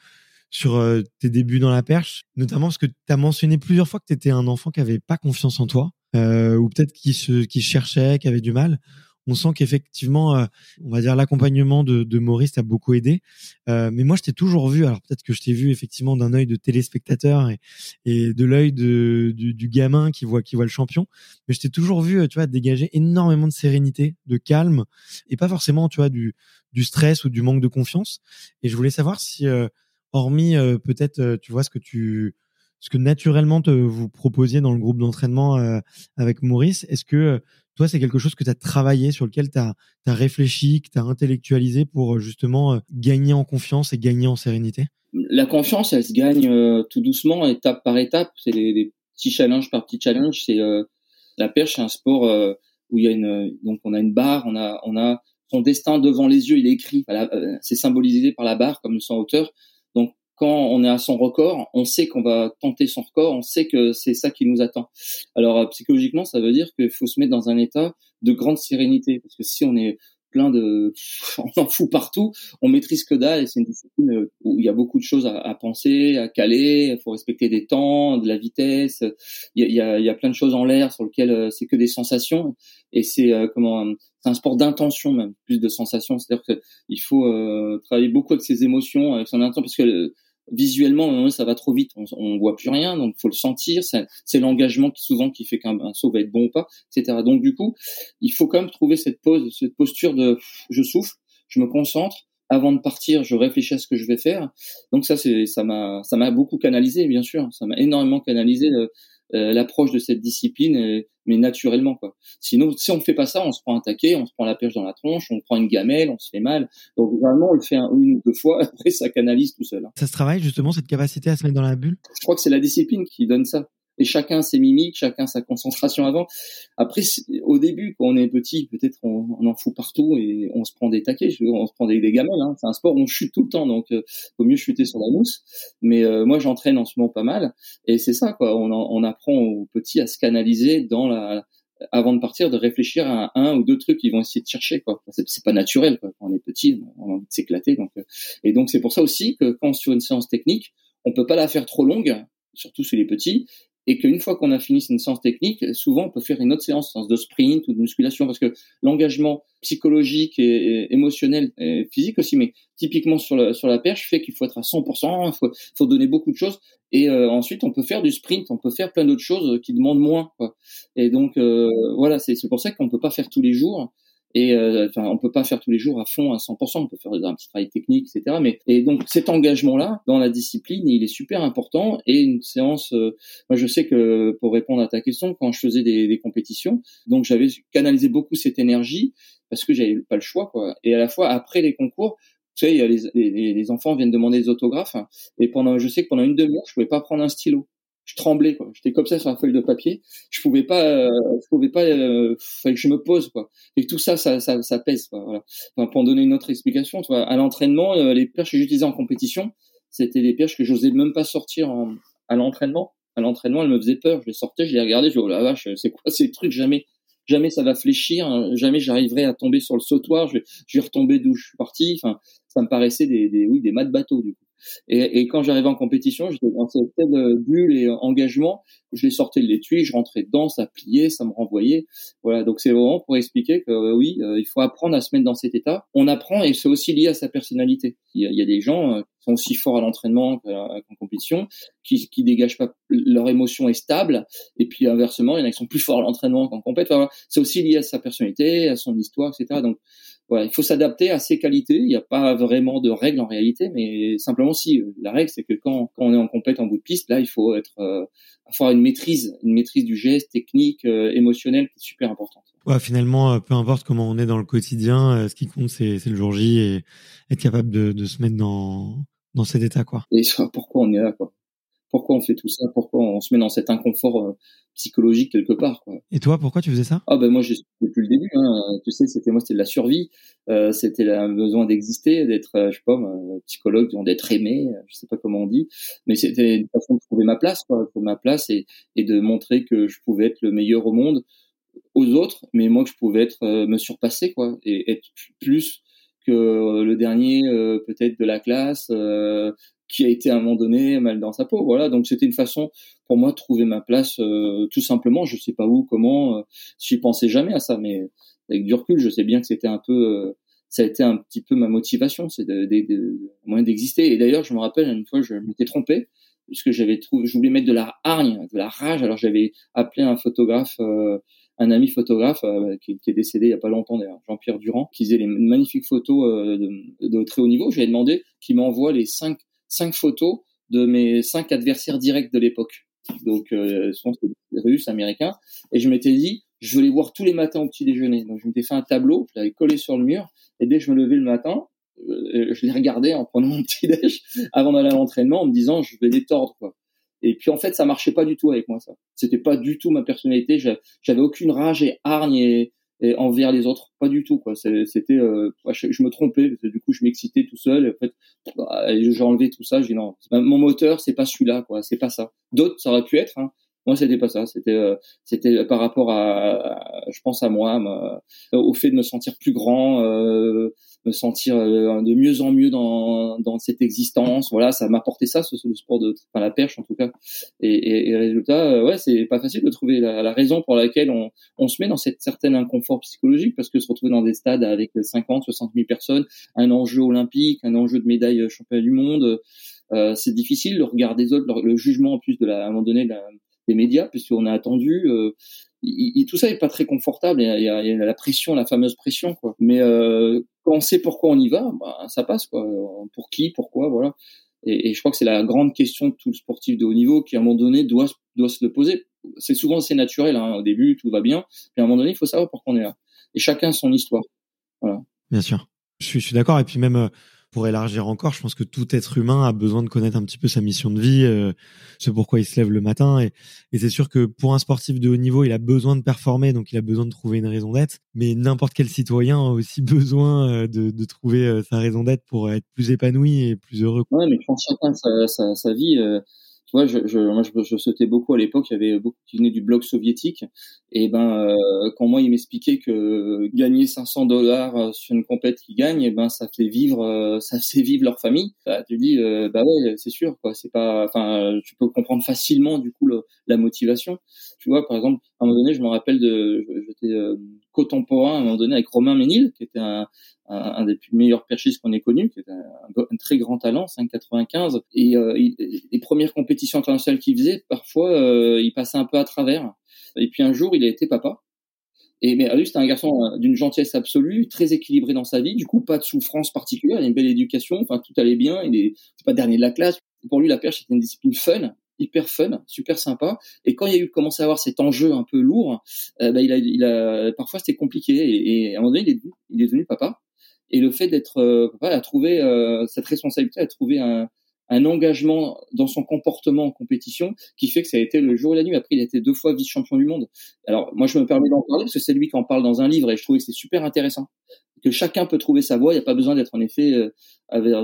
sur tes débuts dans la perche. Notamment parce que tu as mentionné plusieurs fois que tu étais un enfant qui avait pas confiance en toi ou peut-être qui se qui cherchait qui avait du mal on sent qu'effectivement, euh, on va dire l'accompagnement de, de Maurice t'a beaucoup aidé. Euh, mais moi, je t'ai toujours vu. Alors peut-être que je t'ai vu effectivement d'un œil de téléspectateur et, et de l'œil du, du, gamin qui voit qui voit le champion. Mais je t'ai toujours vu, tu vois, dégager énormément de sérénité, de calme, et pas forcément, tu vois, du du stress ou du manque de confiance. Et je voulais savoir si, euh, hormis peut-être, tu vois, ce que tu ce que naturellement te, vous proposiez dans le groupe d'entraînement avec Maurice, est-ce que toi, c'est quelque chose que tu as travaillé, sur lequel tu as, réfléchi, que tu as intellectualisé pour euh, justement euh, gagner en confiance et gagner en sérénité? La confiance, elle se gagne euh, tout doucement, étape par étape. C'est des, petits challenges par petits challenges. C'est la perche, c'est un sport où il y a une donc on a une barre, on a on a son destin devant les yeux, il est écrit, c'est symbolisé par la barre comme le sang hauteur quand on est à son record, on sait qu'on va tenter son record, on sait que c'est ça qui nous attend. Alors euh, psychologiquement, ça veut dire qu'il faut se mettre dans un état de grande sérénité, parce que si on est plein de, on en fout partout, on maîtrise que dalle et c'est une discipline euh, où il y a beaucoup de choses à, penser, à caler, il faut respecter des temps, de la vitesse, il y a, plein de choses en l'air sur lesquelles euh, c'est que des sensations et c'est comment c'est un sport d'intention même plus de sensations c'est-à-dire qu'il faut travailler beaucoup avec ses émotions avec son intention parce que visuellement ça va trop vite. On, voit plus rien donc faut le sentir. C'est l'engagement qui souvent qui fait qu'un saut va être bon ou pas etc donc du coup il faut quand même trouver cette pose cette posture de je souffle je me concentre. Avant de partir je réfléchis à ce que je vais faire donc ça c'est ça m'a ça m'a beaucoup canalisé bien sûr. Ça m'a énormément canalisé euh, l'approche de cette discipline, mais naturellement quoi. Sinon, si on ne fait pas ça, on se prend un taquet, on se prend la pêche dans la tronche, on prend une gamelle, on se fait mal. Donc vraiment, on le fait une ou deux fois, après ça canalise tout seul. Hein. Ça se travaille justement cette capacité à se mettre dans la bulle? Je crois que c'est la discipline qui donne ça et chacun ses mimiques, chacun sa concentration avant. Après, au début, quand on est petit, peut-être on, en fout partout et on se prend des taquets, on se prend des, gamelles. Hein. C'est un sport où on chute tout le temps, donc euh, vaut mieux chuter sur la mousse. Mais euh, moi, j'entraîne en ce moment pas mal, et c'est ça, quoi. On, on apprend aux petits à se canaliser dans la avant de partir, de réfléchir à un ou deux trucs qu'ils vont essayer de chercher. Quoi. C'est, pas naturel. Quoi. Quand on est petit, on a envie de s'éclater. Donc, euh, et donc c'est pour ça aussi que quand sur une séance technique, on peut pas la faire trop longue, surtout chez les petits, et qu'une fois qu'on a fini une séance technique, souvent on peut faire une autre séance, séance de sprint ou de musculation, parce que l'engagement psychologique et, émotionnel et physique aussi, mais typiquement sur la, sur la perche, fait qu'il faut être à 100%, il faut, faut donner beaucoup de choses, et euh, ensuite on peut faire du sprint, on peut faire plein d'autres choses qui demandent moins. Quoi. Et donc euh, voilà, c'est pour ça qu'on peut pas faire tous les jours, Et euh, enfin, on peut pas faire tous les jours à fond à 100%. On peut faire un petit travail technique, etc. Mais et donc cet engagement-là dans la discipline, il est super important. Et une séance, euh, moi je sais que pour répondre à ta question, quand je faisais des, des compétitions, donc j'avais canalisé beaucoup cette énergie parce que j'avais pas le choix, quoi. Et à la fois après les concours, tu sais, les, les, les, enfants viennent demander des autographes, et pendant, je sais que pendant une demi-heure, je pouvais pas prendre un stylo je tremblais quoi. J'étais comme ça sur la feuille de papier. Je pouvais pas euh, je pouvais pas euh, fallait que je me pose quoi. Et tout ça ça ça, ça pèse quoi, voilà. Enfin, pour donner une autre explication tu vois, à l'entraînement euh, les perches que j'utilisais en compétition c'était des perches que j'osais même pas sortir en, à l'entraînement. À l'entraînement elles me faisaient peur. Je les sortais je les regardais je dis oh la vache c'est quoi ces trucs? Jamais jamais ça va fléchir hein. jamais j'arriverai à tomber sur le sautoir. Je, je vais retomber d'où je suis parti. Enfin ça me paraissait des, des oui des mâts de bateau du coup et, et quand j'arrivais en compétition, j'étais dans cette telle bulle et engagement, je les sortais de l'étui, je rentrais dedans, ça pliait, ça me renvoyait. Voilà, donc c'est vraiment pour expliquer que euh, oui, euh, il faut apprendre à se mettre dans cet état. On apprend et c'est aussi lié à sa personnalité. Il y a, des gens euh, qui sont aussi forts à l'entraînement qu'en compétition, qui, qui dégagent pas leur émotion est stable, et puis inversement, il y en a qui sont plus forts à l'entraînement qu'en compétition. c'est aussi lié à sa personnalité, à son histoire, etc. Donc voilà, il faut s'adapter à ses qualités. Il n'y a pas vraiment de règles en réalité, mais simplement si euh, la règle c'est que quand, quand on est en compète en bout de piste, là il faut être euh, avoir une maîtrise, une maîtrise du geste, technique, euh, émotionnel, qui est super importante. Ouais, finalement, peu importe comment on est dans le quotidien, ce qui compte c'est le jour J et être capable de, de se mettre dans dans cet état quoi. Et pourquoi on est là quoi pourquoi on fait tout ça, pourquoi on se met dans cet inconfort euh, psychologique quelque part. Quoi? Et toi, pourquoi tu faisais ça? Ah ben moi, j'ai depuis le début. Hein, tu sais, c'était moi, c'était de la survie, euh, c'était le besoin d'exister, d'être, euh, je sais pas, psychologue, d'être aimé, je sais pas comment on dit, mais c'était une façon de trouver ma place, quoi, trouver ma place et, et de montrer que je pouvais être le meilleur au monde aux autres, mais moi que je pouvais être me surpasser, quoi, et être plus que le dernier peut-être de la classe, qui a été à un moment donné mal dans sa peau. Voilà, donc c'était une façon pour moi de trouver ma place, euh, tout simplement. Je sais pas où, comment. Euh, J'y pensais jamais à ça, mais avec du recul, je sais bien que c'était un peu, euh, ça a été un petit peu ma motivation, c'est de, de, de, moyen d'exister. Et d'ailleurs, je me rappelle une fois, je m'étais trompé puisque j'avais trouvé, je voulais mettre de la hargne, de la rage. Alors j'avais appelé un photographe. Euh, un ami photographe euh, qui, qui, est décédé il y a pas longtemps d'ailleurs, Jean-Pierre Durand, qui faisait les magnifiques photos euh, de, de, très haut niveau. Ai demandé qu'il m'envoie les cinq cinq photos de mes cinq adversaires directs de l'époque. Donc, euh, russes, américains. Et je m'étais dit, je veux les voir tous les matins au petit déjeuner. Donc, je m'étais fait un tableau, je l'avais collé sur le mur. Et dès que je me levais le matin, euh, je les regardais en prenant mon petit déj avant d'aller à l'entraînement en me disant, je vais les tordre, quoi. Et puis en fait, ça marchait pas du tout avec moi ça. C'était pas du tout ma personnalité. J'avais aucune rage et hargne et, et envers les autres. Pas du tout quoi. C'était euh, je, me trompais du coup je m'excitais tout seul et en fait bah, j'ai enlevé tout ça j'ai non mon moteur c'est pas celui-là quoi c'est pas ça. D'autres ça aurait pu être hein. moi c'était pas ça. C'était euh, c'était par rapport à, je pense à moi au fait de me sentir plus grand euh, me sentir euh, de mieux en mieux dans, dans cette existence. Voilà, ça m'a apporté ça, ce, le sport de, enfin la perche en tout cas. Et, et, et résultat, euh, ouais, c'est pas facile de trouver la, la, raison pour laquelle on, on se met dans cette certaine inconfort psychologique parce que se retrouver dans des stades avec 50, 60 000 personnes, un enjeu olympique, un enjeu de médaille championnat du monde, euh, c'est difficile. Le regard des autres, le, jugement en plus de la, à un moment donné des médias, puisqu'on a attendu. Euh, tout ça est pas très confortable. Il y, y a, la pression, la fameuse pression, quoi. Mais euh, quand on sait pourquoi on y va, bah, ça passe, quoi. Pour qui, pourquoi, voilà. Et, et je crois que c'est la grande question de tout le sportif de haut niveau qui, à un moment donné, doit, doit se le poser. C'est souvent c'est naturel. Hein. Au début, tout va bien. Puis à un moment donné, il faut savoir pourquoi on est là. Et chacun son histoire. Voilà. Bien sûr. Je suis, suis d'accord. Et puis même, euh, pour élargir encore, je pense que tout être humain a besoin de connaître un petit peu sa mission de vie, euh, ce pourquoi il se lève le matin. Et, et c'est sûr que pour un sportif de haut niveau, il a besoin de performer, donc il a besoin de trouver une raison d'être. Mais n'importe quel citoyen a aussi besoin euh, de, de trouver euh, sa raison d'être pour être plus épanoui et plus heureux. Ouais, mais quand chacun sa, sa, sa vie, vois, je, je, moi, je, je sautais beaucoup à l'époque. Il y avait beaucoup qui venaient du bloc soviétique. Et ben, euh, quand moi, il m'expliquait que gagner 500 dollars euh, sur une compète qui gagne, et ben, ça fait vivre, euh, ça fait vivre leur famille. Bah, tu dis, bah ouais, c'est sûr, quoi. C'est pas, enfin, tu peux comprendre facilement du coup la motivation. Tu vois, par exemple, à un moment donné, je me rappelle de, j'étais contemporain à un moment donné avec Romain Ménil, qui était un, un, des plus meilleurs perchistes qu'on ait connu, qui est un, un, très grand talent, 5,95. Et euh, les premières compétitions internationales qu'il faisait, parfois, euh, il passait un peu à travers. Et puis un jour, il a été papa. Et mais lui, c'était un garçon euh, d'une gentillesse absolue, très équilibré dans sa vie. Du coup, pas de souffrance particulière. Il a une belle éducation. Enfin, tout allait bien. Il est, pas dernier de la classe. Pour lui, la perche c'était une discipline fun, hyper fun, super sympa. Et quand il y a eu commencé à avoir cet enjeu un peu lourd, euh, bah, il a, il a, parfois c'était compliqué. Et, à un moment donné, il est, il est devenu papa. Et le fait d'être euh, papa a trouvé euh, cette responsabilité, a trouvé un, un engagement dans son comportement en compétition qui fait que ça a été le jour et la nuit. Après, il a été deux fois vice-champion du monde. Alors, moi, je me permets d'en parler parce que c'est lui qui en parle dans un livre et je trouvais que c'est super intéressant. Que chacun peut trouver sa voie. Il n'y a pas besoin d'être en effet euh,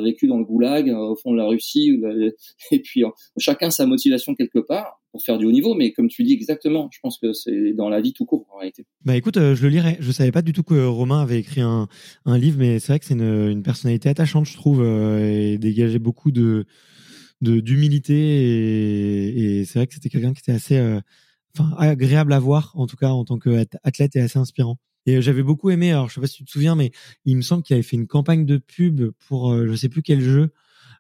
vécu dans le goulag, euh, au fond de la Russie, et puis euh, chacun sa motivation quelque part pour faire du haut niveau. Mais comme tu dis exactement, je pense que c'est dans la vie tout court en réalité. Bah écoute, euh, je le lirai. Je savais pas du tout que Romain avait écrit un, un livre, mais c'est vrai que c'est une, une, personnalité attachante, je trouve, et dégageait beaucoup de d'humilité et, et c'est vrai que c'était quelqu'un qui était assez enfin agréable à voir en tout cas en tant qu'athlète et assez inspirant. Et j'avais beaucoup aimé, alors je sais pas si tu te souviens, mais il me semble qu'il avait fait une campagne de pub pour je sais plus quel jeu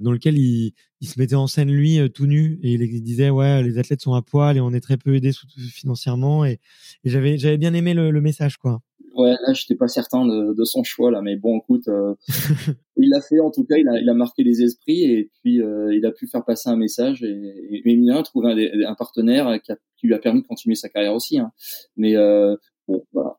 dans lequel il, il se mettait en scène lui euh, tout nu et il disait ouais les athlètes sont à poil et on est très peu aidés financièrement et, et j'avais j'avais bien aimé le, le, message quoi. Ouais là j'étais pas certain de, de, son choix là mais bon écoute euh, il l'a fait en tout cas il a, il a marqué les esprits et puis euh, il a pu faire passer un message et, et, et il a trouvé un, un, partenaire qui, a, qui, lui a permis de continuer sa carrière aussi hein. mais bon voilà.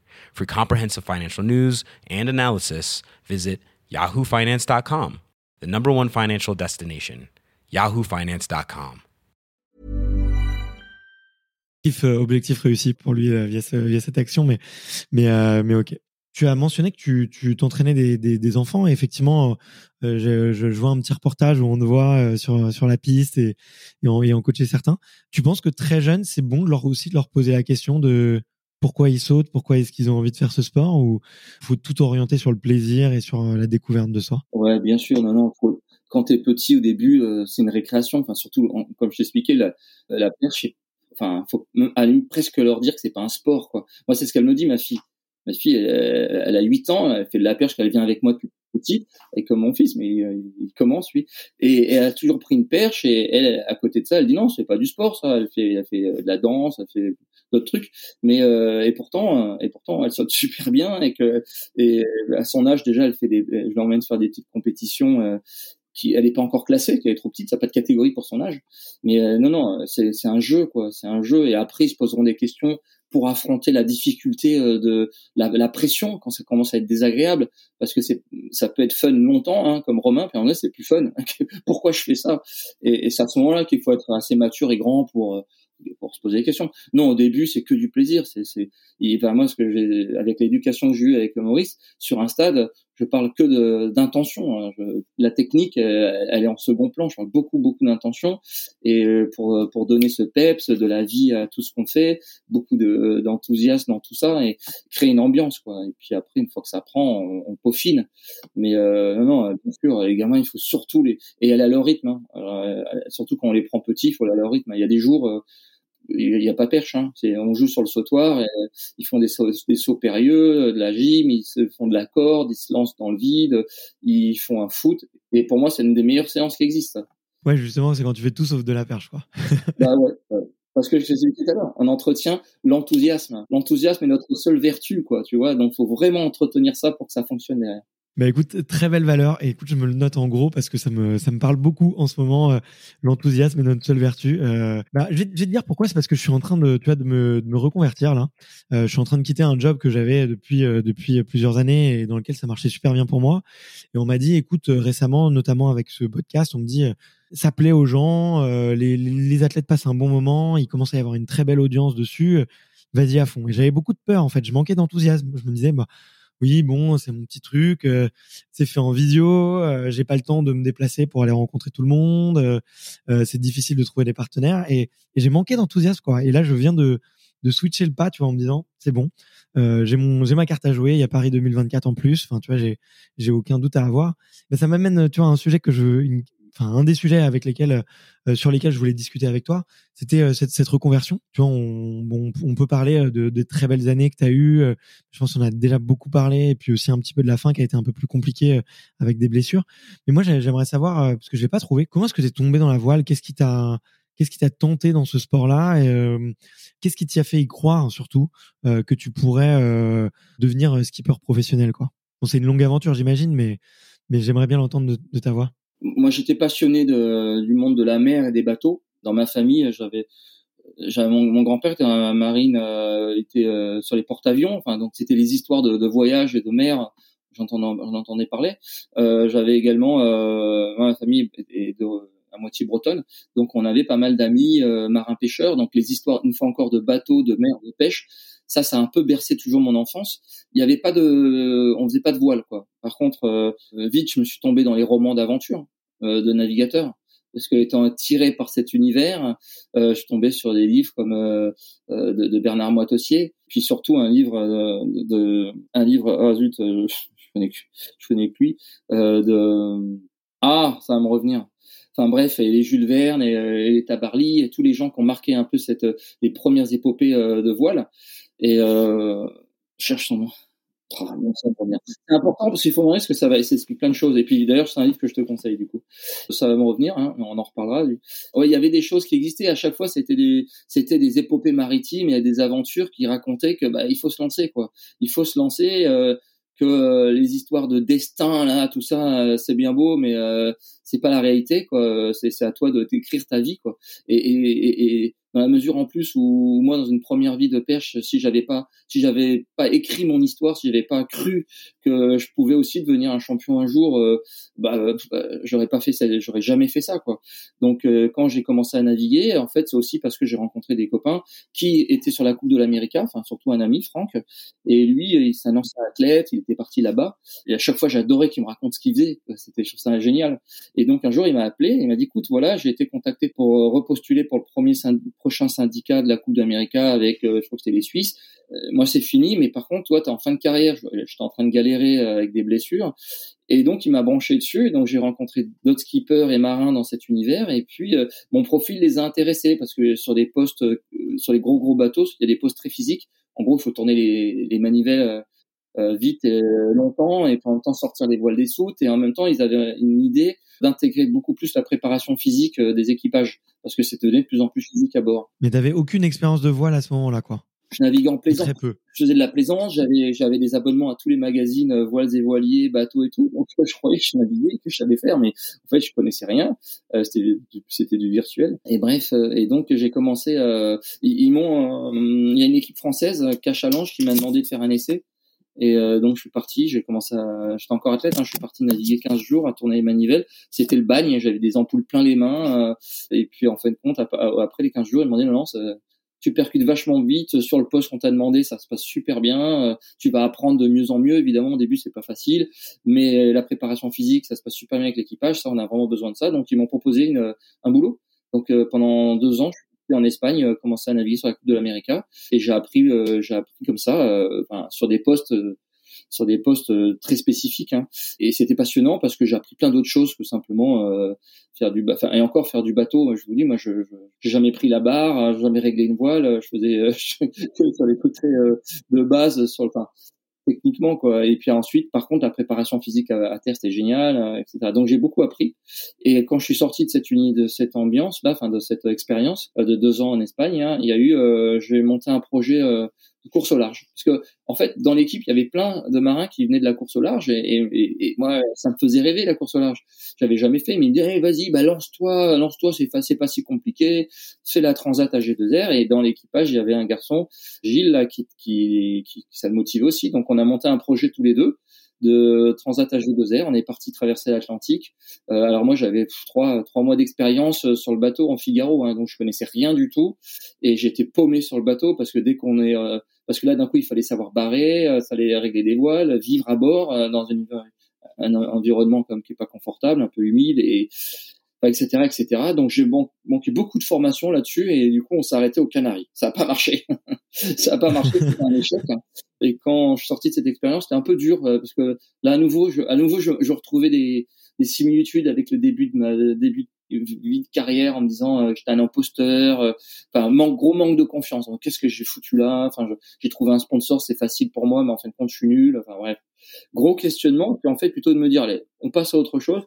For comprehensive financial news and analysis, visit yahoofinance.com the number one financial destination, yahoofinance.com. Euh, objectif réussi pour lui euh, via, ce, via cette action, mais, mais, euh, mais ok. Tu as mentionné que tu, tu t'entraînais des, des, des, enfants et effectivement, euh, je, je, vois un petit reportage où on te voit euh, sur, sur la piste et, et, en, et en coacher certains. Tu penses que très jeune, c'est bon de leur aussi de leur poser la question de pourquoi ils sautent, pourquoi est-ce qu'ils ont envie de faire ce sport ou faut tout orienter sur le plaisir et sur euh, la découverte de soi? Ouais, bien sûr, non, non. Faut... Quand t'es petit au début, euh, c'est une récréation. Enfin, surtout, comme je t'expliquais, la, la perche, enfin, faut presque leur dire que c'est pas un sport, quoi. Moi, c'est ce qu'elle me dit, ma fille. Ma fille, elle, a 8 ans, elle fait de la perche, elle vient avec moi depuis petit, et comme mon fils, mais il, commence lui. Et, elle a toujours pris une perche, et elle, à côté de ça, elle dit non, c'est pas du sport, ça. Elle fait, elle fait de la danse, elle fait d'autres trucs, mais euh, et pourtant, et pourtant, elle saute super bien, et que, et à son âge déjà, elle fait des, je l'emmène faire des petites compétitions. Euh, qui elle est pas encore classée, qu'elle est trop petite, ça n'a pas de catégorie pour son âge. Mais euh, non, non, c'est un jeu, quoi. C'est un jeu. Et après, ils se poseront des questions pour affronter la difficulté euh, de la, la, pression quand ça commence à être désagréable parce que c'est ça peut être fun longtemps hein, comme Romain puis en vrai c'est plus fun pourquoi je fais ça? Et, et c'est à ce moment-là qu'il faut être assez mature et grand pour euh, pour se poser des questions. Non, au début, c'est que du plaisir. C'est, c'est, moi, ce que j'ai, avec l'éducation que j'ai eue avec Maurice, sur un stade, je parle que d'intention. Hein. la technique, elle, est en second plan. Je parle beaucoup, beaucoup d'intention. Et pour, pour donner ce peps, de la vie à tout ce qu'on fait, beaucoup de, d'enthousiasme dans tout ça et créer une ambiance, quoi. Et puis après, une fois que ça prend, on, peaufine. Mais euh, non, non, bien sûr, les gamins, il faut surtout les, et aller à leur rythme. Hein. Alors, surtout quand on les prend petits, il faut aller à leur rythme. Il y a des jours, euh, il n'y a pas perche. Hein. C'est, on joue sur le sautoir, et ils font des sauts, des sauts périlleux, de la gym, ils se font de la corde, ils se lancent dans le vide, ils font un foot. Et pour moi, c'est une des meilleures séances qui existent. Ouais, justement, c'est quand tu fais tout sauf de la perche, quoi. bah ouais, Parce que je te dit tout à l'heure, on entretient l'enthousiasme. L'enthousiasme est notre seule vertu, quoi, tu vois. Donc, faut vraiment entretenir ça pour que ça fonctionne derrière. Bah écoute, très belle valeur. Et écoute, je me le note en gros parce que ça me, ça me parle beaucoup en ce moment, euh, l'enthousiasme est notre seule vertu. Euh, bah, je, vais, te dire pourquoi. C'est parce que je suis en train de, tu vois, de me, de me reconvertir là. Euh, je suis en train de quitter un job que j'avais depuis, depuis plusieurs années et dans lequel ça marchait super bien pour moi. Et on m'a dit, écoute, récemment, notamment avec ce podcast, on me dit, ça plaît aux gens, les, les athlètes passent un bon moment, il commence à y avoir une très belle audience dessus. Vas-y à fond. Et j'avais beaucoup de peur en fait. Je manquais d'enthousiasme. Je me disais, bah oui, bon, c'est mon petit truc, euh, c'est fait en visio, euh, j'ai pas le temps de me déplacer pour aller rencontrer tout le monde, euh, c'est difficile de trouver des partenaires et, j'ai manqué d'enthousiasme quoi. Et là, je viens de switcher le pas, tu vois, en me disant c'est bon, euh, j'ai mon j'ai ma carte à jouer, il y a Paris 2024 en plus, enfin tu vois, j'ai j'ai aucun doute à avoir. Mais ça m'amène, tu vois, à un sujet que je une, enfin un des sujets avec lesquels euh, sur lesquels je voulais discuter avec toi, c'était euh, cette, cette, reconversion. Tu vois, on, on peut parler euh, de, de très belles années que tu as eues. je pense qu'on a déjà beaucoup parlé, et puis aussi un petit peu de la fin qui a été un peu plus compliquée avec des blessures. Mais moi, j'aimerais savoir, parce que je l'ai pas trouvé, comment est-ce que tu es tombé dans la voile? Qu'est-ce qui t'a Qu'est-ce qui t'a tenté dans ce sport-là? Et qu'est-ce qui t'y a fait y croire surtout que tu pourrais devenir skipper professionnel quoi? Bon, c'est une longue aventure, j'imagine, mais mais j'aimerais bien l'entendre de ta voix moi j'étais passionné de, du monde de la mer et des bateaux. Dans ma famille, j'avais mon, mon grand-père était un marine, euh, était euh, sur les porte-avions. Enfin, donc c'était les histoires de, de voyage et de mer. J'entendais, j'en entendais parler. Euh, j'avais également euh, ma famille est de, à moitié bretonne, donc on avait pas mal d'amis euh, marins pêcheurs. Donc les histoires, une fois encore, de bateaux, de mer, de pêche. Ça, ça a un peu bercé toujours mon enfance. Il n'y avait pas de, on faisait pas de voile, quoi. Par contre, euh, vite, je me suis tombé dans les romans d'aventure euh, de navigateurs parce que étant tiré par cet univers, euh, je tombais sur des livres comme euh, de, de, Bernard Moitossier, puis surtout un livre de, de un livre ah zut, je connais je connais que lui de ah ça va me revenir. Enfin bref, et les Jules Verne et, et les Tabarly et tous les gens qui ont marqué un peu cette les premières épopées de voile. Et euh, cherche son nom. C'est important parce qu'il faut me parce que ça va, ça explique plein de choses. Et puis d'ailleurs, c'est un livre que je te conseille du coup. Ça va me revenir, hein, on en reparlera. Ouais, il y avait des choses qui existaient. À chaque fois, c'était des, c'était des épopées maritimes et des aventures qui racontaient que bah il faut se lancer quoi. Il faut se lancer. Euh, que euh, les histoires de destin là, tout ça, euh, c'est bien beau, mais euh, c'est pas la réalité quoi. C'est, à toi de t'écrire ta vie quoi. Et, et, et, dans la mesure en plus où moi dans une première vie de perche si j'avais pas si j'avais pas écrit mon histoire si j'avais pas cru que je pouvais aussi devenir un champion un jour euh, bah, euh, j'aurais pas fait ça j'aurais jamais fait ça quoi. Donc euh, quand j'ai commencé à naviguer en fait c'est aussi parce que j'ai rencontré des copains qui étaient sur la coupe de l'Amérique enfin surtout un ami Franck. Et lui il s'est athlète il était parti là-bas. Et à chaque fois j'adorais qu'il me raconte ce qu'il faisait. C'était je ça génial. Et donc un jour il m'a appelé il m'a dit écoute voilà j'ai été contacté pour repostuler pour le premier prochain syndicat de la Coupe d'Amérique avec, euh, je crois que c'était les Suisses. Euh, moi, c'est fini, mais par contre, toi, tu es en fin de carrière. J'étais en train de galérer euh, avec des blessures. Et donc, il m'a branché dessus. Et donc, j'ai rencontré d'autres skippers et marins dans cet univers. Et puis, mon profil les a intéressés parce que sur des postes, sur les gros, gros bateaux, il y a des postes très physiques. En gros, il faut tourner les, les manivelles vite et longtemps et en même temps sortir les voiles des soutes. Et en même temps, ils avaient une idée d'intégrer beaucoup plus la préparation physique euh, des équipages parce que c'est devenu de plus en plus physique à bord. Mais t'avais aucune expérience de voile à ce moment-là, quoi je naviguais en plaisance. Très peu. Je faisais de la plaisance, j'avais j'avais des abonnements à tous les magazines euh, voiles et voiliers, bateaux et tout. Donc je croyais que je naviguais, que je savais faire, mais en fait je connaissais rien. Euh, c'était c'était du virtuel. Et bref, et donc j'ai commencé. ils, m'ont. Il y a une équipe française, Cachalange, qui m'a demandé de faire un essai. Et euh, donc je suis parti, j'ai commencé à, j'étais encore athlète, hein, je suis parti naviguer 15 jours à tourner les manivelles. C'était le bagne, j'avais des ampoules plein les mains. Euh, et puis en fin de compte, après les 15 jours, ils m'ont dit non, non, tu percutes vachement vite sur le poste qu'on t'a demandé, ça se passe super bien. Euh, tu vas apprendre de mieux en mieux. Évidemment, au début c'est pas facile, mais la préparation physique, ça se passe super bien avec l'équipage. Ça, on a vraiment besoin de ça. Donc ils m'ont proposé une, un boulot. Donc pendant deux ans, en Espagne, euh, commencé à naviguer sur la Coupe de l'Amérique et j'ai appris, euh, j'ai appris comme ça, euh, sur des postes sur des postes très spécifiques. Hein. Et c'était passionnant parce que j'ai appris plein d'autres choses que simplement faire du, enfin, et encore faire du bateau. Je vous dis, moi, je, j'ai jamais pris la barre, j'ai jamais réglé une voile. Je faisais sur les côtés de base, sur le, enfin, techniquement quoi. Et puis ensuite par contre la préparation physique à, terre c'était génial euh, etc donc j'ai beaucoup appris. Et quand je suis sorti de cette uni de cette ambiance là enfin de cette expérience euh, de deux ans en Espagne hein, il y a eu euh, j'ai monté un projet euh, course au large. Parce que en fait, dans l'équipe, il y avait plein de marins qui venaient de la course au large et, et, et moi, ça me faisait rêver la course au large. J'avais jamais fait, mais il me disait vas-y, bah lance-toi, lance-toi, c'est pas, c'est pas si compliqué. Fais la transat à G2R et dans l'équipage, il y avait un garçon, Gilles, là, qui, qui, qui, ça le motivait aussi. Donc on a monté un projet tous les deux de Transat H2R. On est parti traverser l'Atlantique. Euh, alors moi, j'avais trois trois mois d'expérience euh, sur le bateau en Figaro, hein, donc je connaissais rien du tout et j'étais paumé sur le bateau parce que dès qu'on est euh, parce que là d'un coup il fallait savoir barrer, euh, ça allait régler des voiles, vivre à bord dans une, un environnement comme qui est pas confortable, un peu humide et etc., etc. Donc j'ai manqué beaucoup de formation là-dessus et du coup on s'est arrêté aux Canaries. Ça n'a pas marché. ça n'a pas marché, c'était un échec. Et quand je suis sorti de cette expérience, c'était un peu dur euh, parce que là à nouveau, je, à nouveau, je, je retrouvais des, des, similitudes avec le début de ma début de vie de carrière en me disant euh, j'étais un imposteur, euh, enfin manque, gros manque de confiance. Qu'est-ce que j'ai foutu là? Enfin, j'ai trouvé un sponsor, c'est facile pour moi, mais en fin de compte, je suis nul. Enfin bref, gros questionnement. Puis en fait, plutôt de me dire allez, on passe à autre chose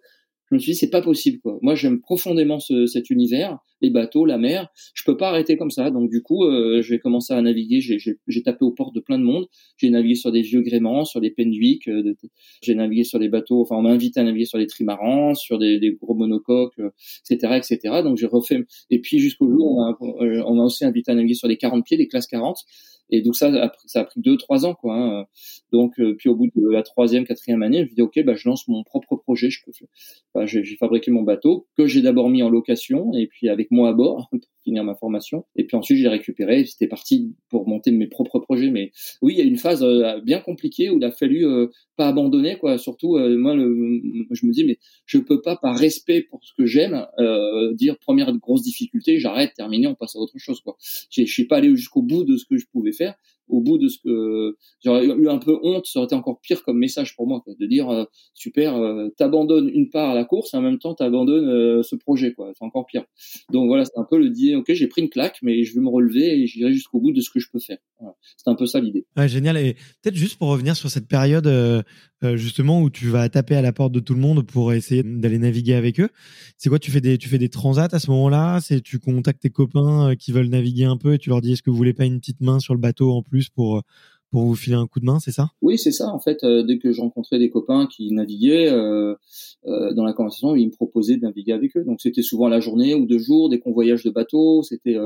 je me suis dit c'est pas possible quoi. Moi j'aime profondément ce, cet univers, les bateaux, la mer. Je peux pas arrêter comme ça. Donc du coup, euh, je vais commencer à naviguer. J'ai tapé aux portes de plein de monde. J'ai navigué sur des vieux gréments, sur des Penduic. Euh, j'ai navigué sur des bateaux. Enfin, on m'a invité à naviguer sur des trimarans, sur des, des gros monocoques, etc., euh, etc. Donc j'ai refait. Et puis jusqu'au jour, on m'a aussi invité à naviguer sur des 40 pieds, des classes 40. Et donc ça, ça a pris deux, trois ans, quoi. Hein. Donc, euh, puis au bout de la troisième, quatrième année, je me dis ok, bah je lance mon propre projet. Je peux, bah, j'ai fabriqué mon bateau que j'ai d'abord mis en location et puis avec moi à bord finir ma formation. Et puis ensuite, j'ai récupéré. C'était parti pour monter mes propres projets. Mais oui, il y a une phase euh, bien compliquée où il a fallu euh, pas abandonner, quoi. Surtout, euh, moi, le, je me dis, mais je peux pas, par respect pour ce que j'aime, dire première grosse difficulté, j'arrête, terminé, on passe à autre chose, quoi. Je suis pas allé jusqu'au bout de ce que je pouvais faire au bout de ce que j'aurais eu un peu honte, ça aurait été encore pire comme message pour moi, quoi, de dire euh, super, euh, t'abandonnes une part à la course et en même temps t'abandonnes euh, ce projet, quoi. C'est encore pire. Donc voilà, c'est un peu le dire, ok, j'ai pris une claque, mais je vais me relever et j'irai jusqu'au bout de ce que je peux faire. C'est un peu ça l'idée. Ouais, génial. Et peut-être juste pour revenir sur cette période euh, justement où tu vas taper à la porte de tout le monde pour essayer d'aller naviguer avec eux. C'est quoi Tu fais des tu fais des transats à ce moment-là? C'est tu contactes tes copains euh, qui veulent naviguer un peu et tu leur dis est-ce que vous voulez pas une petite main sur le bateau en plus pour pour vous filer un coup de main, c'est ça? Oui, c'est ça. En fait, dès que je rencontrais des copains qui naviguaient euh, dans la conversation, ils me proposaient de naviguer avec eux. Donc c'était souvent la journée ou deux jours, dès qu'on voyage de bateau, c'était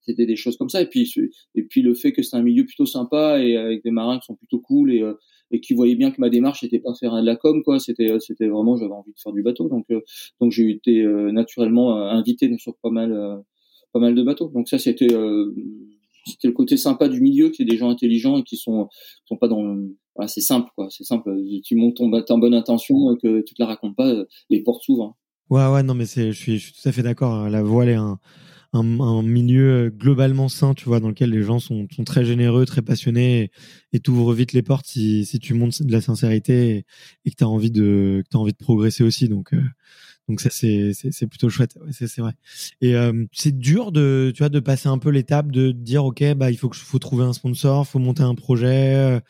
c'était des choses comme ça. Et puis et puis le fait que c'est un milieu plutôt sympa et avec des marins qui sont plutôt cool et et qui voyait bien que ma démarche n'était pas faire de la com quoi. C'était euh, c'était vraiment j'avais envie de faire du bateau. Donc euh, donc j'ai été euh, naturellement invité sur pas mal pas mal de bateaux. Donc ça c'était c'était le côté sympa du milieu qui est des gens intelligents et qui sont sont pas dans voilà, c'est simple quoi. C'est simple tu montes ton bateau en bonne intention et que tu te la racontes pas les portes s'ouvrent. Ouais ouais non mais c'est je suis je suis tout à fait d'accord hein. la voile est un un, milieu globalement sain, tu vois, dans lequel les gens sont, sont très généreux, très passionnés et, t'ouvres vite les portes si, si tu montres de la sincérité et, que tu as envie de envie de progresser aussi. Donc euh, donc ça c'est c'est plutôt chouette, c'est vrai. Et euh, c'est dur de tu vois de passer un peu l'étape de dire ok bah il faut que faut trouver un sponsor, faut monter un projet, euh,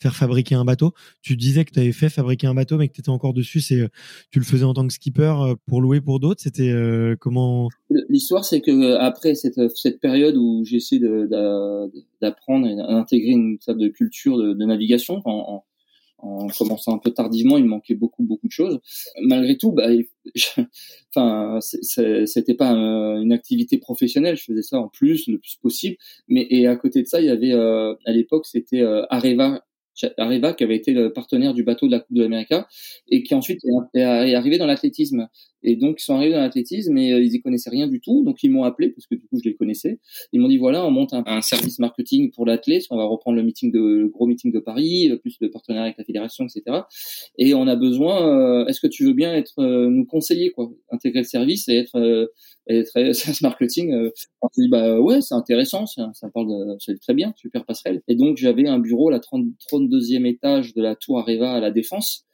faire fabriquer un bateau. Tu disais que tu avais fait fabriquer un bateau, mais que tu étais encore dessus. C'est, euh, tu le faisais en tant que skipper euh, pour louer pour d'autres? C'était euh, comment? L'histoire, c'est que après cette, cette période où j'ai essayé d'apprendre et d'intégrer une sorte de culture de, navigation en, commençant un peu tardivement, il manquait beaucoup beaucoup de choses. Malgré tout, bah, enfin, c'était pas une activité professionnelle. Je faisais ça en plus, le plus possible. Mais et à côté de ça, il y avait à l'époque, c'était Areva Areva qui avait été le partenaire du bateau de la Coupe de l'Amérique et qui ensuite est, arrivé dans l'athlétisme. Et donc ils sont arrivés dans l'athlétisme mais euh, ils y connaissaient rien du tout. Donc ils m'ont appelé parce que du coup je les connaissais. Ils m'ont dit voilà on monte un, service marketing pour l'athlète, on va reprendre le meeting de le gros meeting de Paris, euh, plus le partenariat avec la fédération, etc. Et on a besoin. Euh, est-ce que tu veux bien être nous conseiller quoi, intégrer le service et être être service marketing euh, on dit bah ouais c'est intéressant ça, ça parle de c'est très bien super passerelle et donc j'avais un bureau à la 30, 32e étage de la tour Areva à la défense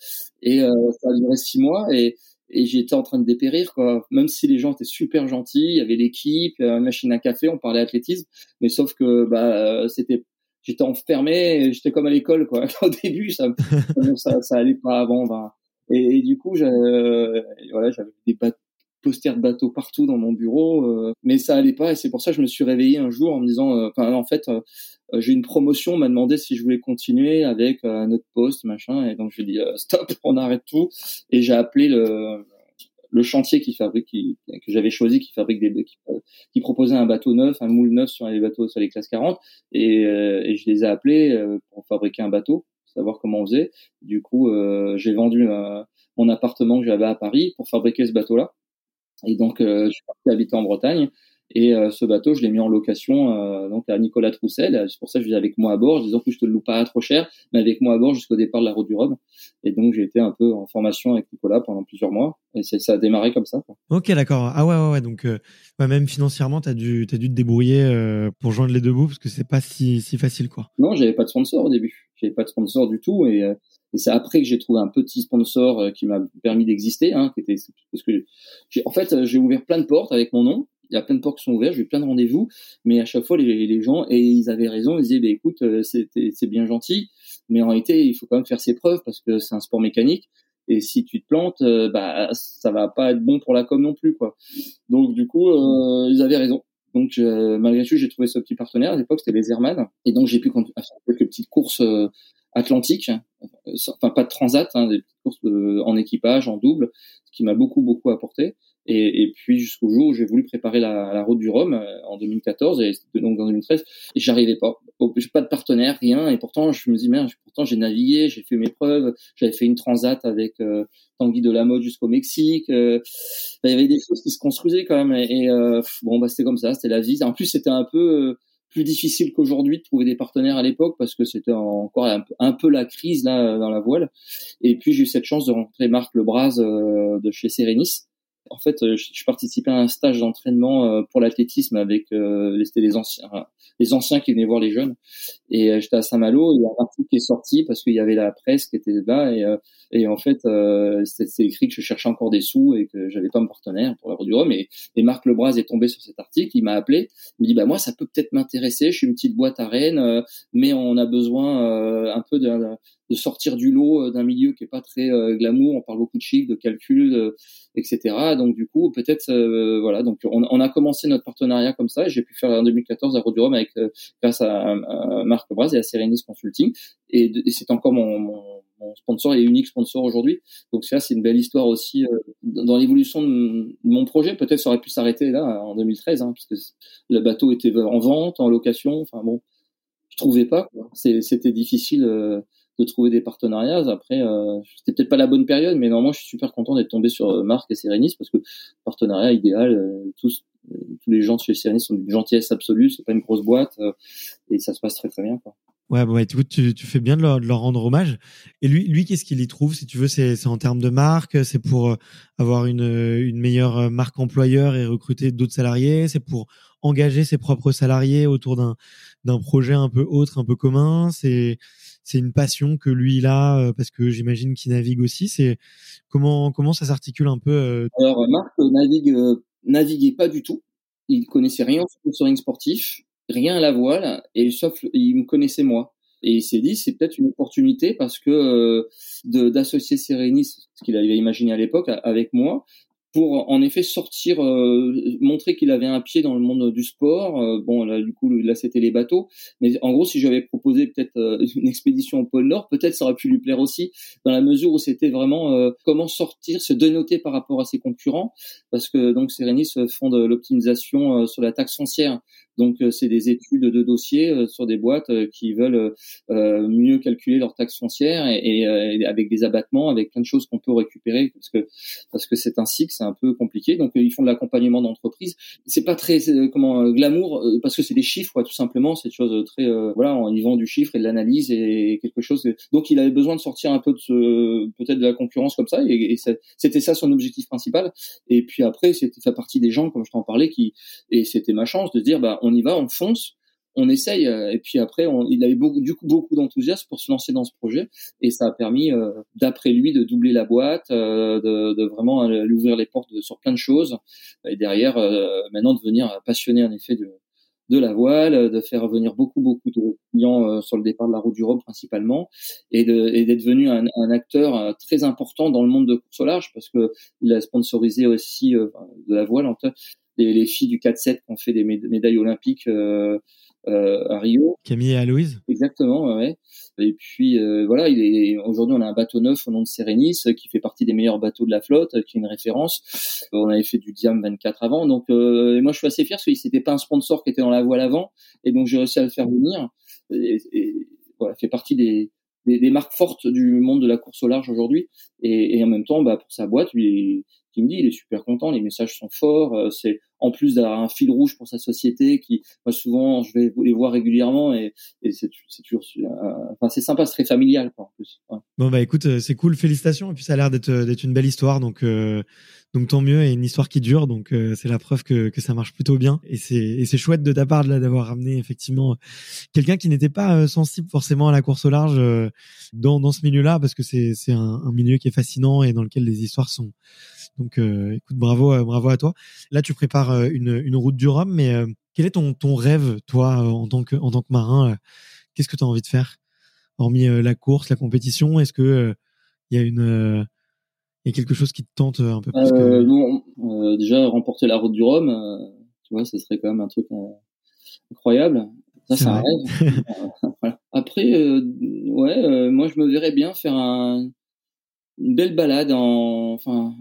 et euh, ça a duré six mois et et j'étais en train de dépérir quoi même si les gens étaient super gentils il y avait l'équipe une machine à café on parlait athlétisme mais sauf que bah c'était j'étais enfermé j'étais comme à l'école quoi au début ça ça, ça allait pas avant bah. et, du coup voilà j'avais des bateaux posters de bateaux partout dans mon bureau, euh, mais ça allait pas et c'est pour ça que je me suis réveillé un jour en me disant, euh, en fait, euh, j'ai une promotion, on m'a demandé si je voulais continuer avec un autre poste, machin, et donc je dit stop, on arrête tout et j'ai appelé le le chantier qui fabrique, qui, que j'avais choisi, qui fabrique des, qui, qui, proposait un bateau neuf, un moule neuf sur les bateaux sur les classes 40, et, et je les ai appelés pour fabriquer un bateau, savoir comment on faisait. Du coup, j'ai vendu mon appartement que j'avais à Paris pour fabriquer ce bateau-là. Et donc, euh, je suis parti habiter en Bretagne. Et euh, ce bateau, je l'ai mis en location euh, donc à Nicolas Troussel. C'est pour ça que je suis avec moi à bord. Je disais que je te le loue pas trop cher, mais avec moi à bord jusqu'au départ de la route du Rhum. Et donc j'ai été un peu en formation avec Nicolas pendant plusieurs mois. Et ça a démarré comme ça. Quoi. Ok, d'accord. Ah ouais, ouais, ouais. Donc euh, même financièrement, t'as dû, t'as dû te débrouiller euh, pour joindre les deux bouts parce que c'est pas si, si facile, quoi. Non, j'avais pas de sponsor au début. J'avais pas de sponsor du tout et et c'est après que j'ai trouvé un petit sponsor qui m'a permis d'exister, hein, qui était parce que j'ai, en fait j'ai ouvert plein de portes avec mon nom il y a plein de portes qui sont ouvertes, j'ai eu plein de rendez-vous, mais à chaque fois les, gens et ils avaient raison, ils disaient bah, écoute euh, c'est bien gentil, mais en réalité il faut quand même faire ses preuves parce que c'est un sport mécanique et si tu te plantes, euh, bah ça va pas être bon pour la com non plus quoi. Donc du coup euh, ils avaient raison. Donc malgré tout j'ai trouvé ce petit partenaire à l'époque c'était les Airman et donc j'ai pu faire quelques petites courses atlantiques, enfin pas de transat, hein, des courses en équipage, en double, ce qui m'a beaucoup beaucoup apporté. Et, et puis jusqu'au jour où j'ai voulu préparer la, la route du Rhum euh, en 2014 et donc en 2013 et j'arrivais pas. J'ai pas de partenaire, rien. Et pourtant je me dis merde, pourtant j'ai navigué, j'ai fait mes preuves, j'avais fait une transat avec euh, Tanguy de la mode jusqu'au Mexique. Euh, il y avait des choses qui se construisaient quand même. Et, euh, bon bah c'était comme ça, c'était la vie. En plus c'était un peu plus difficile qu'aujourd'hui de trouver des partenaires à l'époque parce que c'était encore un peu, la crise là dans la voile. Et puis j'ai eu cette chance de rencontrer Marc Lebras de chez Serenis en fait, euh, je, participais à un stage d'entraînement euh, pour l'athlétisme avec euh, les anciens, les anciens qui venaient voir les jeunes. Et j'étais à Saint-Malo. Il y a un article qui est sorti parce qu'il y avait la presse qui était là et, et en fait, c'est écrit que je cherchais encore des sous et que j'avais pas un partenaire pour la du Rhum. Et, et Marc Lebras est tombé sur cet article. Il m'a appelé. Il me dit bah moi ça peut peut-être m'intéresser. Je suis une petite boîte à Rennes, mais on a besoin un peu de, de sortir du lot d'un milieu qui est pas très glamour. On parle beaucoup de chiffres, de calculs, etc. Donc du coup, peut-être, euh, voilà. Donc on, on, a commencé notre partenariat comme ça. J'ai pu faire en 2014 la Route du Rhum avec euh, grâce à, Marc Braz et à Serenis Consulting. Et, c'est encore mon, mon, sponsor et unique sponsor aujourd'hui. Donc ça, c'est une belle histoire aussi euh, dans l'évolution de mon projet. Peut-être ça aurait pu s'arrêter là en 2013, hein, puisque le bateau était en vente, en location. Enfin bon, je trouvais pas. C'était difficile de trouver des partenariats. Après, euh, c'était peut-être pas la bonne période, mais normalement, je suis super content d'être tombé sur euh, Marc et Serenis parce que partenariat idéal, euh, tous, euh, tous les gens chez Serenis sont d'une gentillesse absolue. C'est pas une grosse boîte et ça se passe très très bien. Quoi. Ouais, bah ouais, tu, tu, fais bien de leur, de leur, rendre hommage. Et lui, lui qu'est-ce qu'il y trouve Si tu veux, c'est en termes de marque, c'est pour avoir une, une meilleure marque employeur et recruter d'autres salariés, c'est pour engager ses propres salariés autour d'un projet un peu autre, un peu commun? C'est une passion que lui il a euh, parce que j'imagine qu'il navigue aussi. C'est comment comment ça s'articule un peu euh, Alors Marc navigue euh, naviguait pas du tout. Il connaissait rien au sponsoring sportif, rien à la voile et sauf il me connaissait moi. Et il s'est dit c'est peut-être une opportunité parce que d'associer Serenis, ce qu'il avait imaginé à l'époque, avec moi, pour en effet sortir, euh, montrer qu'il avait un pied dans le monde du sport. Euh, bon, là, du coup, là, c'était les bateaux. Mais en gros, si j'avais proposé peut-être euh, une expédition au pôle Nord, peut-être ça aurait pu lui plaire aussi, dans la mesure où c'était vraiment comment sortir, se dénoter par rapport à ses concurrents, parce que donc Serenis font de l'optimisation sur la taxe foncière. Donc euh, c'est des études de dossiers euh, sur des boîtes euh, qui veulent mieux calculer leur taxe foncière et, avec des abattements, avec plein de choses qu'on peut récupérer parce que parce que c'est ainsi que c'est un peu compliqué. Donc ils font de l'accompagnement d'entreprise. C'est pas très comment glamour parce que c'est des chiffres quoi, tout simplement. C'est une chose très voilà, ils vendent du chiffre et de l'analyse et quelque chose. Donc il avait besoin de sortir un peu de ce peut-être de la concurrence comme ça et, et c'était ça son objectif principal. Et puis après c'était fait partie des gens comme je t'en parlais qui et c'était ma chance de dire bah on y va, on fonce, on essaye. Euh, et puis après, il avait beaucoup, du coup, beaucoup d'enthousiasme pour se lancer dans ce projet. Et ça a permis, euh, d'après lui, de doubler la boîte, euh, de, vraiment lui ouvrir les portes sur plein de choses. Et derrière, maintenant, devenir passionné, en effet, de, la voile, de faire venir beaucoup, beaucoup de clients sur le départ de la route du Rhum principalement, et d'être devenu un, acteur très important dans le monde de course au parce que il a sponsorisé aussi de la voile, en les, les filles du 4-7 qui ont fait des médailles olympiques euh, euh, à Rio. Camille et Aloïse. Exactement, ouais. Et puis euh, voilà, il est aujourd'hui on a un bateau neuf au nom de Serenis qui fait partie des meilleurs bateaux de la flotte, qui est une référence. On avait fait du Diam 24 avant, donc euh, moi je suis assez fier parce que c'était pas un sponsor qui était dans la voile avant, et donc j'ai réussi à le faire venir. Et, et voilà, fait partie des des, des, marques fortes du monde de la course au large aujourd'hui. Et, et, en même temps, bah, pour sa boîte, lui, qui me dit, il est super content, les messages sont forts. Euh, c'est en plus d'avoir un fil rouge pour sa société, qui moi souvent je vais les voir régulièrement et, et c'est toujours, euh, enfin c'est sympa, c'est très familial quoi, en plus. Bon bah écoute, euh, c'est cool, félicitations. Et puis ça a l'air d'être d'être une belle histoire, donc euh, donc tant mieux et une histoire qui dure, donc euh, c'est la preuve que que ça marche plutôt bien. Et c'est et c'est chouette de ta part là d'avoir ramené effectivement quelqu'un qui n'était pas sensible forcément à la course au large dans dans ce milieu-là, parce que c'est c'est un, un milieu qui est fascinant et dans lequel les histoires sont donc, euh, écoute, bravo, euh, bravo à toi. Là, tu prépares euh, une, une route du Rhum, mais quel est ton, ton rêve, toi, en tant que, en tant que marin Qu'est-ce que tu as envie de faire? Hormis la course, la compétition, est-ce que il y a une il y a quelque chose qui te tente un peu plus euh, Non, déjà remporter la route du Rhum, tu vois, ce serait quand même un truc incroyable. Ça, c'est un rêve. voilà. Après, ouais, moi je me verrais bien faire un, une belle balade en, enfin,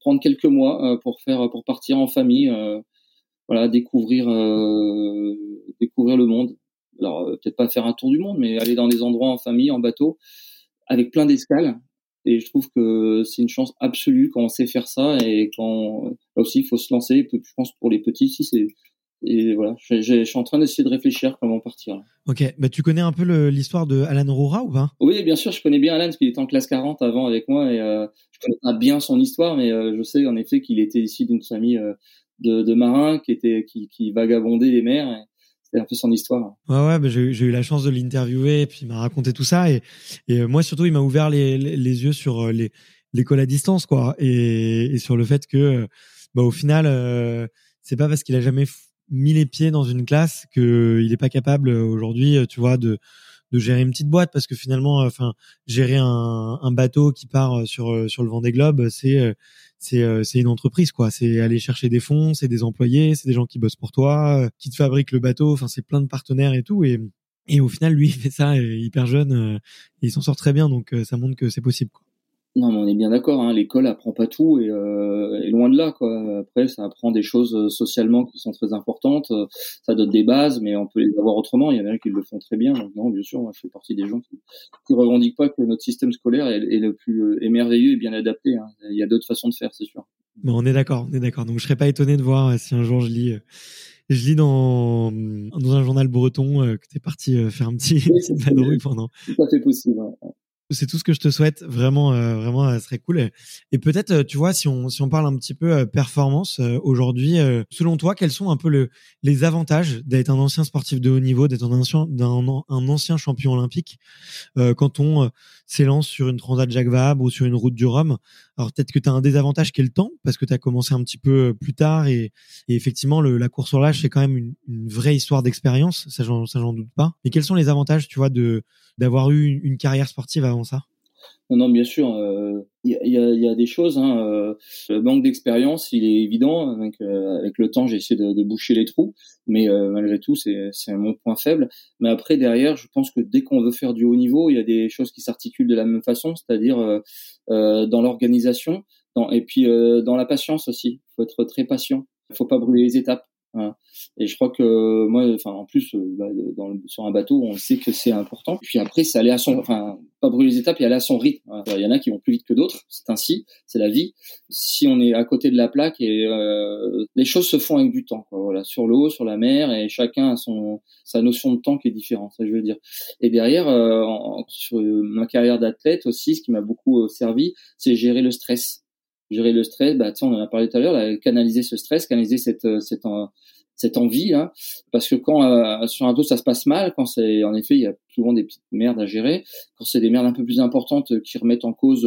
prendre quelques mois euh, pour faire, pour partir en famille, euh, voilà, découvrir, euh, découvrir le monde. Alors peut-être pas faire un tour du monde, mais aller dans des endroits en famille, en bateau, avec plein d'escales. Et je trouve que c'est une chance absolue quand on sait faire ça et quand là aussi il faut se lancer. Je pense pour les petits, si c'est et voilà, je, je, je, suis en train d'essayer de réfléchir comment partir. Ok, bah tu connais un peu l'histoire de Alan Roura ou pas? Oui, bien sûr, je connais bien Alan parce qu'il était en classe 40 avant avec moi et euh, je connais pas bien son histoire, mais euh, je sais en effet qu'il était ici d'une famille euh, de, de, marins qui était qui, qui vagabondait les mers. C'était un peu son histoire. Ouais, ouais, bah, j'ai eu la chance de l'interviewer et puis il m'a raconté tout ça et, et moi surtout il m'a ouvert les, les, les, yeux sur euh, les l'école à distance quoi et, et, sur le fait que bah, au final euh, c'est pas parce qu'il a jamais mis les pieds dans une classe que il est pas capable euh, aujourd'hui, euh, tu vois, de de gérer une petite boîte parce que finalement, euh, enfin, gérer un, un bateau qui part sur sur le vent des globes, c'est c'est c'est une entreprise quoi. C'est aller chercher des fonds, c'est des employés, c'est des gens qui bossent pour toi, qui te fabriquent le bateau. Enfin, c'est plein de partenaires et tout. Et et au final, lui, il fait ça hyper jeune et il s'en sort très bien. Donc, ça montre que c'est possible. Quoi. Non, mais on est bien d'accord. Hein, L'école apprend pas tout et, euh, et, loin de là. Quoi. Après, ça apprend des choses euh, socialement qui sont très importantes. Euh, ça donne des bases, mais on peut les avoir autrement. Il y en a qui le font très bien. Donc non, bien sûr, moi, je fais partie des gens qui, qui revendiquent pas que notre système scolaire est, est le plus est merveilleux et bien adapté. Hein. Il y a d'autres façons de faire, c'est sûr. Bon, on est d'accord, on est d'accord. Donc je serais pas étonné de voir si un jour je lis. Je lis dans, dans un journal breton que tu es parti faire un petit oui, pendant. Tout à fait possible. C'est tout ce que je te souhaite. Vraiment, euh, vraiment, ça serait cool. Et peut-être, euh, tu vois, si on si on parle un petit peu euh, performance aujourd'hui, selon toi, quels sont un peu le, les avantages d'être un ancien sportif de haut niveau, d'être un ancien d'un un ancien champion olympique quand on s'élance sur une transat Jacques Vabre ou sur une route du Rhum? Alors peut-être que tu as un désavantage qui est le temps parce que tu as commencé un petit peu plus tard et, et effectivement le, la course sur l'âge c'est quand même une, une vraie histoire d'expérience, ça j'en doute pas. Mais quels sont les avantages, tu vois, de d'avoir eu une, carrière sportive avant ça? Non, bien sûr, il euh, y, a, y, a, des choses. Hein, euh, le manque d'expérience, il est évident. Donc, euh, avec le temps, j'ai essayé de, boucher les trous, mais malgré tout, c'est mon point faible. Mais après, derrière, je pense que dès qu'on veut faire du haut niveau, il y a des choses qui s'articulent de la même façon, c'est-à-dire dans l'organisation, et puis dans la patience aussi. Il faut être très patient. Il faut pas brûler les étapes. Et je crois que moi, enfin en plus, euh, bah, dans sur un bateau, on sait que c'est important. Puis après, c'est aller à son, enfin pas brûler les étapes, et aller à son rythme. Il y en a qui vont plus vite que d'autres, c'est ainsi, c'est la vie. Si on est à côté de la plaque et euh, les choses se font avec du temps, quoi, voilà, sur l'eau, sur la mer, et chacun a son sa notion de temps qui est différente, ça je veux dire. Et derrière, euh, sur ma carrière d'athlète aussi, ce qui m'a beaucoup euh, servi, c'est gérer le stress gérer le stress, bah, on en a parlé tout à l'heure, canaliser ce stress, canaliser cette, euh, cette, euh, cette envie, là, parce que quand euh, sur un dos ça se passe mal, quand c'est, en effet, il y a souvent des petites merdes à gérer, quand c'est des merdes un peu plus importantes qui remettent en cause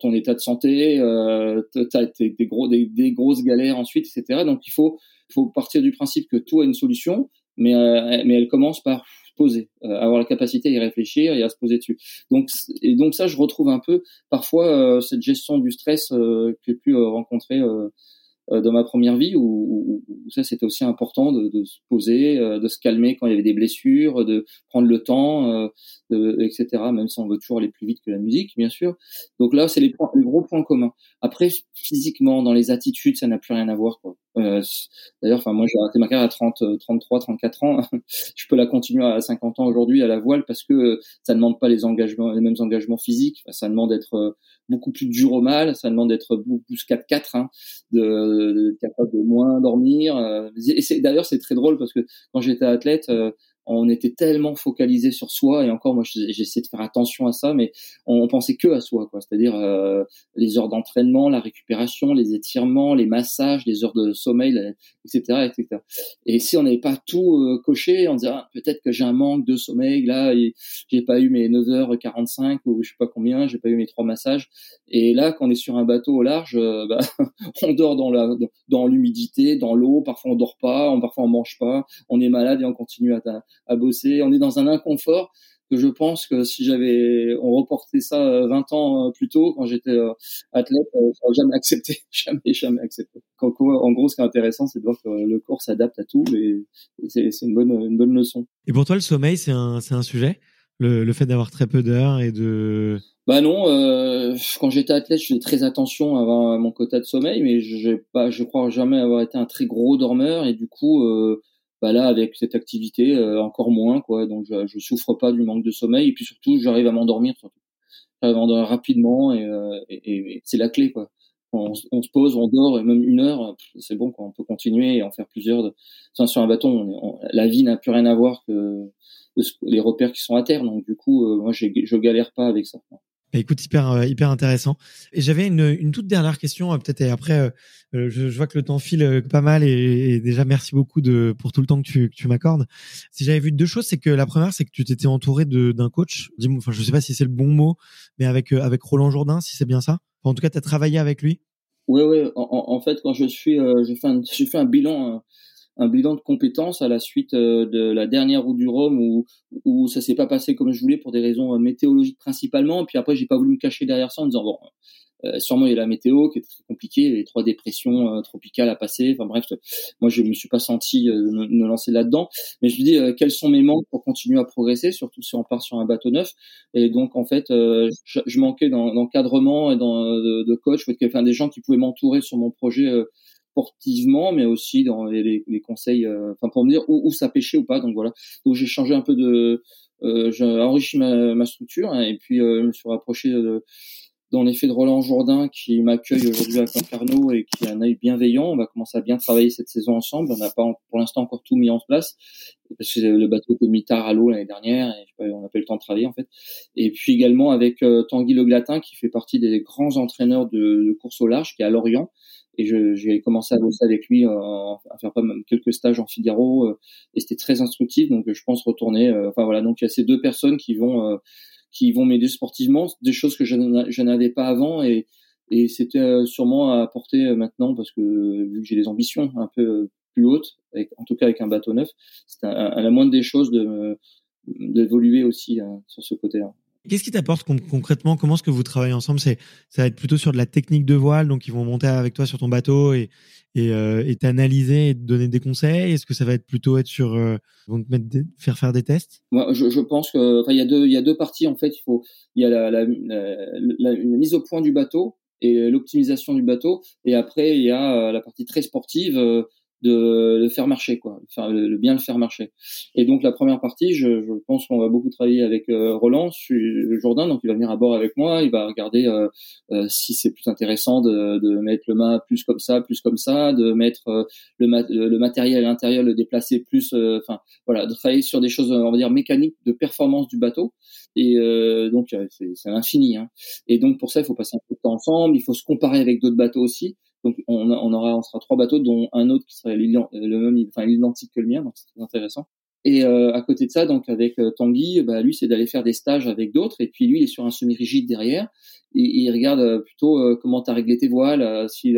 ton état de santé, euh, t'as des, gros, des, des, grosses galères ensuite, etc. Donc il faut, faut partir du principe que tout a une solution, mais, mais elle commence par poser, euh, avoir la capacité à y réfléchir et à se poser dessus. Donc et donc ça, je retrouve un peu parfois euh, cette gestion du stress euh, que j'ai pu rencontrer dans ma première vie où, où, ça c'était aussi important de, de, se poser, euh, de se calmer quand il y avait des blessures, de prendre le temps, euh, de, etc. Même si on veut toujours aller plus vite que la musique, bien sûr. Donc là, c'est les, les, gros points communs. Après, physiquement, dans les attitudes, ça n'a plus rien à voir. Quoi. Euh, D'ailleurs, enfin moi j'ai arrêté ma carrière à 30, 33, 34 ans. je peux la continuer à 50 ans aujourd'hui à la voile parce que ça ne demande pas les engagements, les mêmes engagements physiques. Ça demande d'être beaucoup plus dur au mal. Ça demande d'être beaucoup plus 4-4, hein, de, capable de moins dormir. Euh, d'ailleurs c'est très drôle parce que quand j'étais athlète, euh, on était tellement focalisé sur soi et encore moi j'essaie de faire attention à ça mais on, pensait que à soi quoi. C'est-à-dire euh, les heures d'entraînement la récupération les étirements les massages les heures de sommeil etc etc et si on n'avait pas tout euh, coché on disait ah, peut-être que j'ai un manque de sommeil là j'ai pas eu mes 9h45 ou je sais pas combien j'ai pas eu mes trois massages. Et là quand on est sur un bateau au large euh, bah, on dort dans la dans l'humidité dans l'eau parfois on dort pas parfois on mange pas on est malade et on continue à à bosser. On est dans un inconfort que je pense que si j'avais on reportait ça 20 euh, ans euh, plus tôt quand j'étais euh, athlète, j'aurais jamais accepté, jamais jamais accepté. En gros, ce qui est intéressant, c'est de voir que le corps s'adapte à tout et c'est une bonne une bonne leçon. Et pour toi, le sommeil, c'est un c'est un sujet, le, le fait d'avoir très peu d'heures et de bah non, euh, quand j'étais athlète, je faisais très attention à mon quota de sommeil, mais je pas, je crois jamais avoir été un très gros dormeur et du coup, euh, bah là avec cette activité euh, encore moins quoi. Donc je, je souffre pas du manque de sommeil. Et puis surtout j'arrive à m'endormir surtout. J'arrive à m'endormir rapidement et, euh, c'est la clé quoi. On, on, se pose on dort et même une heure c'est bon quoi. On peut continuer et en faire plusieurs de... enfin, sur un bâton la vie n'a plus rien à voir que les repères qui sont à terre. Donc du coup euh, moi je galère pas avec ça écoute, hyper, euh, hyper intéressant. Et j'avais une, une toute dernière question, euh, peut-être, et après, euh, je, je, vois que le temps file pas mal, et, déjà, merci beaucoup de, pour tout le temps que tu, que tu m'accordes. Si j'avais vu deux choses, c'est que la première, c'est que tu t'étais entouré d'un coach. Dis-moi, enfin, je sais pas si c'est le bon mot, mais avec, avec Roland Jourdain, si c'est bien ça. en tout cas, tu as travaillé avec lui. Oui, oui. En, en, fait, quand je suis, euh, j'ai fait un, un bilan un bilan de compétences à la suite euh, de la dernière route du Rhum où, où ça s'est pas passé comme je voulais pour des raisons euh, météorologiques principalement. Puis après, j'ai pas voulu me cacher derrière ça en disant bon, euh, sûrement il y a la météo qui est très compliquée, les trois dépressions tropicales à passer. Enfin bref, moi je me suis pas senti me, lancer là-dedans, mais je me dis quels sont mes manques pour continuer à progresser, surtout si on part sur un bateau neuf? Et donc en fait, je, je, manquais d'encadrement et dans, de, de coach, enfin des gens qui pouvaient m'entourer sur mon projet sportivement, mais aussi dans les, les conseils, euh, enfin pour me dire où, où, ça pêchait ou pas. Donc voilà. Donc j'ai changé un peu de, euh, j'ai enrichi ma, ma structure hein, et puis euh, je me suis rapproché de, dans l'effet de Roland Jourdain qui m'accueille aujourd'hui à Concarneau et qui a un œil bienveillant. On va commencer à bien travailler cette saison ensemble. On n'a pas pour l'instant encore tout mis en place parce que le bateau était mis tard à l'eau l'année dernière et on n'a pas eu le temps de travailler en fait. Et puis également avec Tanguy Le Glatin qui fait partie des grands entraîneurs de, de course au large qui est à Lorient et j'ai commencé à bosser avec lui, euh, à faire pas même quelques stages en Figaro, euh, et c'était très instructif. Donc je pense retourner. Euh, enfin voilà, donc il y a ces deux personnes qui vont qui vont m'aider sportivement, des choses que je n'avais pas avant, et et c'était sûrement à apporter maintenant parce que vu que j'ai des ambitions un peu plus hautes, avec, en tout cas avec un bateau neuf, c'est à la moindre des choses de d'évoluer aussi sur ce côté-là. Qu'est-ce qui t'apporte concrètement? Comment est-ce que vous travaillez ensemble? C'est ça va être plutôt sur de la technique de voile, donc ils vont monter avec toi sur ton bateau et et euh, t'analyser et te donner des conseils? Est-ce que ça va être plutôt être sur euh, vont te mettre faire faire des tests? Je, pense que il y a deux il y a deux parties en fait. Il y a la, mise au point du bateau et l'optimisation du bateau et après il y a euh, la partie très sportive de le faire marcher, quoi, faire le, bien le faire marcher. Et donc la première partie, je, je pense qu'on va beaucoup travailler avec euh, Roland Jourdain, donc il va venir à bord avec moi, il va regarder euh, euh, si c'est plus intéressant de, de, mettre le mât plus comme ça, plus comme ça, de mettre euh, le, le, matériel à l'intérieur, le déplacer plus, enfin voilà, de travailler sur des choses, on va dire mécaniques de performance du bateau. Et donc c'est l'infini. Hein. Et donc pour ça, il faut passer un peu de temps ensemble, il faut se comparer avec d'autres bateaux aussi. Donc on, on, aura, on sera trois bateaux, dont un autre qui serait le même, enfin identique que le mien, donc c'est très intéressant. Et euh, à côté de ça, donc avec euh, Tanguy, bah, lui, c'est d'aller faire des stages avec d'autres. Et puis lui, il est sur un semi-rigide derrière. Et, il regarde euh, plutôt comment tu as réglé tes voiles, si,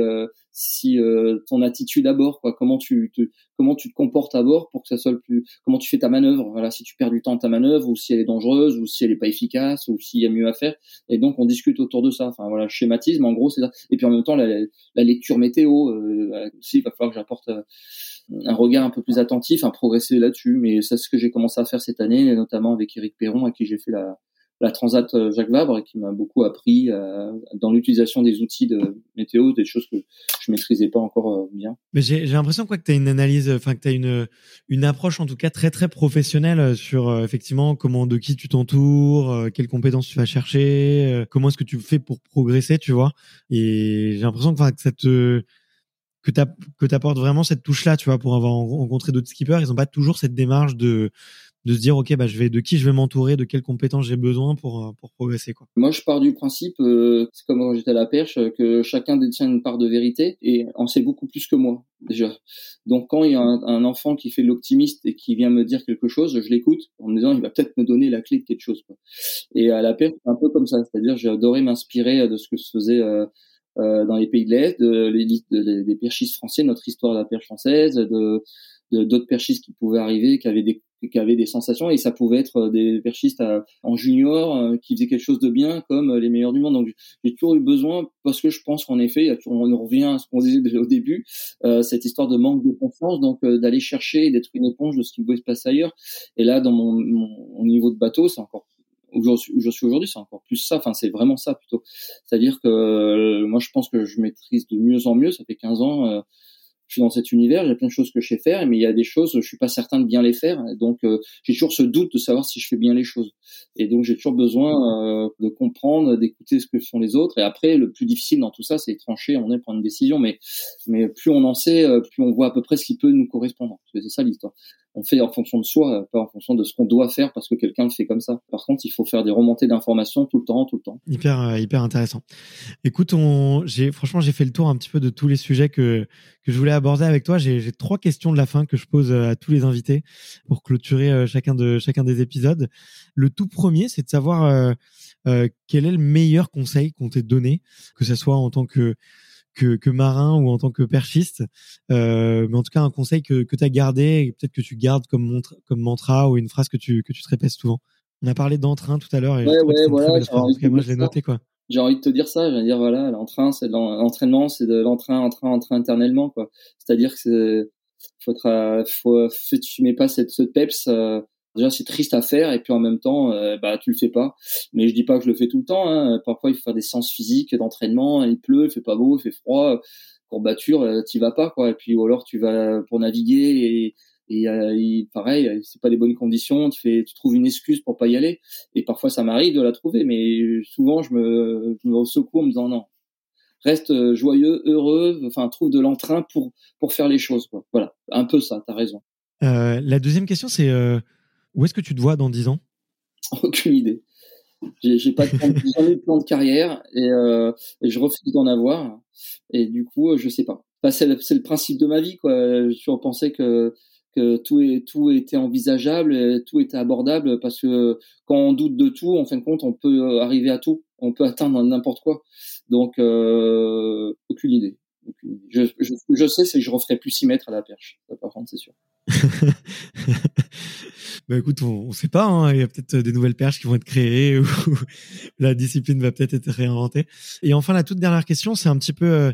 si ton attitude à bord, quoi, comment tu te, comment tu te comportes à bord pour que ça soit le plus, comment tu fais ta manœuvre. Voilà, si tu perds du temps ta manœuvre, ou si elle est dangereuse, ou si elle est pas efficace, ou s'il y a mieux à faire. Et donc on discute autour de ça. Enfin voilà, schématisme en gros, c'est ça. Et puis en même temps, la, la lecture météo, aussi, il va falloir que j'apporte un regard un peu plus attentif, un progresser là-dessus. Mais c'est ce que j'ai commencé à faire cette année, notamment avec Eric Perron, à qui j'ai fait la, la Transat euh, Jacques Vabre, et qui m'a beaucoup appris euh, dans l'utilisation des outils de météo, des choses que je maîtrisais pas encore euh, bien. Mais j'ai l'impression quoi que tu as une analyse, enfin que tu as une une approche en tout cas très très professionnelle sur effectivement comment de qui tu t'entoures, quelles compétences tu vas chercher, comment est-ce que tu fais pour progresser, tu vois. Et j'ai l'impression que, que ça te que tu apportes vraiment cette touche là tu vois pour avoir rencontré d'autres skippers. Ils ont pas toujours cette démarche de de se dire ok bah je vais de qui je vais m'entourer de quelles compétences j'ai besoin pour euh, pour progresser quoi. Moi je pars du principe euh, c'est comme quand j'étais à la perche que chacun détient une part de vérité et en sait beaucoup plus que moi déjà. Donc quand il y a un, enfant qui fait l'optimiste et qui vient me dire quelque chose je l'écoute en me disant il va peut-être me donner la clé de quelque chose quoi. et à la perche c'est un peu comme ça. C'est-à-dire j'ai adoré m'inspirer de ce que se faisait euh, euh, dans les pays de l'Est, de l'élite des perchistes français, notre histoire de la perche française, de d'autres perchistes qui pouvaient arriver, qui avaient des qui avaient des sensations et ça pouvait être des perchistes en junior euh, qui faisaient quelque chose de bien comme les meilleurs du monde. Donc j'ai toujours eu besoin parce que je pense qu'en effet, on revient à ce qu'on disait au début, euh, cette histoire de manque de confiance, donc euh, d'aller chercher et d'être une éponge de ce qui pouvait se passer ailleurs. Et là, dans mon, mon niveau de bateau, c'est encore où je, suis aujourd'hui, c'est encore plus ça. Enfin, c'est vraiment ça plutôt. C'est-à-dire que euh, moi, je pense que je maîtrise de mieux en mieux. Ça fait 15 ans. Euh, je suis dans cet univers, a plein de choses que je sais faire, mais il y a des choses, je suis pas certain de bien les faire. Donc, euh, j'ai toujours ce doute de savoir si je fais bien les choses. Et donc, j'ai toujours besoin euh, de comprendre, d'écouter ce que font les autres. Et après, le plus difficile dans tout ça, c'est trancher, on est prendre une décision. Mais, mais plus on en sait, plus on voit à peu près ce qui peut nous correspondre. C'est ça l'histoire on fait en fonction de soi, pas en fonction de ce qu'on doit faire parce que quelqu'un le fait comme ça. Par contre, il faut faire des remontées d'informations tout le temps, tout le temps. Hyper, euh, hyper intéressant. Écoute, franchement, j'ai fait le tour un petit peu de tous les sujets que, que je voulais aborder avec toi. J'ai, j'ai trois questions de la fin que je pose euh, à tous les invités pour clôturer euh, chacun de, chacun des épisodes. Le tout premier, c'est de savoir quel est le meilleur conseil qu'on t'ait donné, que ce soit en tant que que, que marin ou en tant que perchiste. Euh, mais en tout cas, un conseil que, que tu as gardé et peut-être que tu gardes comme, comme mantra ou une phrase que tu, que tu te répètes souvent. On a parlé d'entrain tout à l'heure. Ouais, ouais, voilà. En tout cas, moi, je l'ai noté, quoi. J'ai envie de te dire ça. Je vais dire, voilà, l'entrain, c'est l'entraînement, c'est de l'entrain, entrain, entrain internellement, quoi. C'est-à-dire que faut être, faut, tu mets pas cette, ce peps, euh, déjà c'est triste à faire et puis en même temps euh, bah tu le fais pas. Mais je dis pas que je le fais tout le temps hein. parfois il faut faire des séances physiques d'entraînement il pleut il fait pas beau il fait froid courbature euh, t'y vas pas quoi. Et puis ou alors tu vas pour naviguer et et euh, pareil c'est pas les bonnes conditions tu fais tu trouves une excuse pour pas y aller. Et parfois ça m'arrive de la trouver mais souvent je me je me secoue en me disant non. Reste euh, joyeux heureux enfin trouve de l'entrain pour pour faire les choses quoi. Voilà. Un peu ça t'as raison. Euh, la deuxième question c'est euh, où est-ce que tu te vois dans 10 ans? Aucune idée. J'ai pas de plan, de plan de carrière et, euh, et je refuse d'en avoir. Et du coup, je sais pas. c'est le, le, principe de ma vie, quoi. Je pensais que que tout est tout était envisageable, tout était abordable parce que quand on doute de tout, en fin de compte, on peut arriver à tout, on peut atteindre n'importe quoi. Donc euh, aucune idée. Je, je, je sais, c'est que je referai plus 6 mètres à la perche. par contre, c'est sûr. Bah écoute, on, on sait pas. Hein. Il y a peut-être des nouvelles perches qui vont être créées ou la discipline va peut-être être réinventée. Et enfin, la toute dernière question, c'est un petit peu, euh,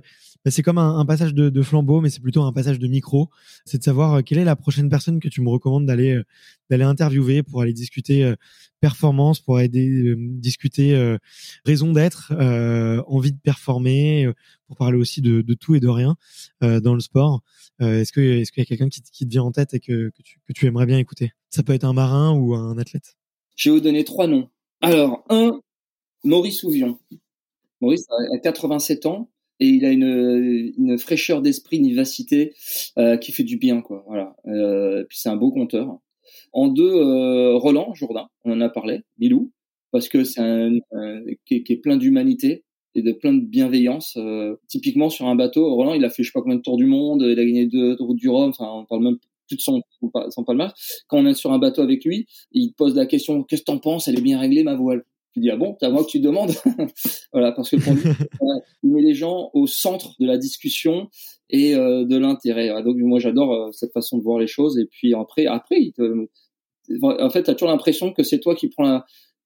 c'est comme un, passage de, de, flambeau, mais c'est plutôt un passage de micro. C'est de savoir euh, quelle est la prochaine personne que tu me recommandes d'aller euh, d'aller interviewer pour aller discuter performance, pour aider discuter raison d'être, envie de performer, pour parler aussi de, de, tout et de rien dans le sport. est-ce que est-ce qu'il y a quelqu'un qui, qui, te vient en tête et que, que, tu, que tu aimerais bien écouter? Ça peut être un marin ou un athlète. Je vais vous donner trois noms. Alors un, Maurice Ouvion. Maurice a 87 ans et il a une, une fraîcheur d'esprit, une vivacité euh, qui fait du bien, quoi. Voilà. Euh, puis c'est un beau conteur. En deux, euh, Roland Jourdain, on en a parlé, Bilou, parce que c'est un, qui, est, plein d'humanité et de plein de bienveillance. Euh, typiquement sur un bateau, Roland, il a fait je sais pas combien de tours du monde, il a gagné deux routes du Rhum. Enfin, on parle même plus de son, son palmarès. Quand on est sur un bateau avec lui, il pose la question qu'est-ce que t'en penses? Elle est bien réglée ma voile Je dis ah bon, c'est à moi que tu demandes. voilà, parce que pour lui, il met les gens au centre de la discussion et euh, de l'intérêt. Donc moi j'adore euh, cette façon de voir les choses. Et puis après, après, il te, en fait, t'as toujours l'impression que c'est toi qui prends la,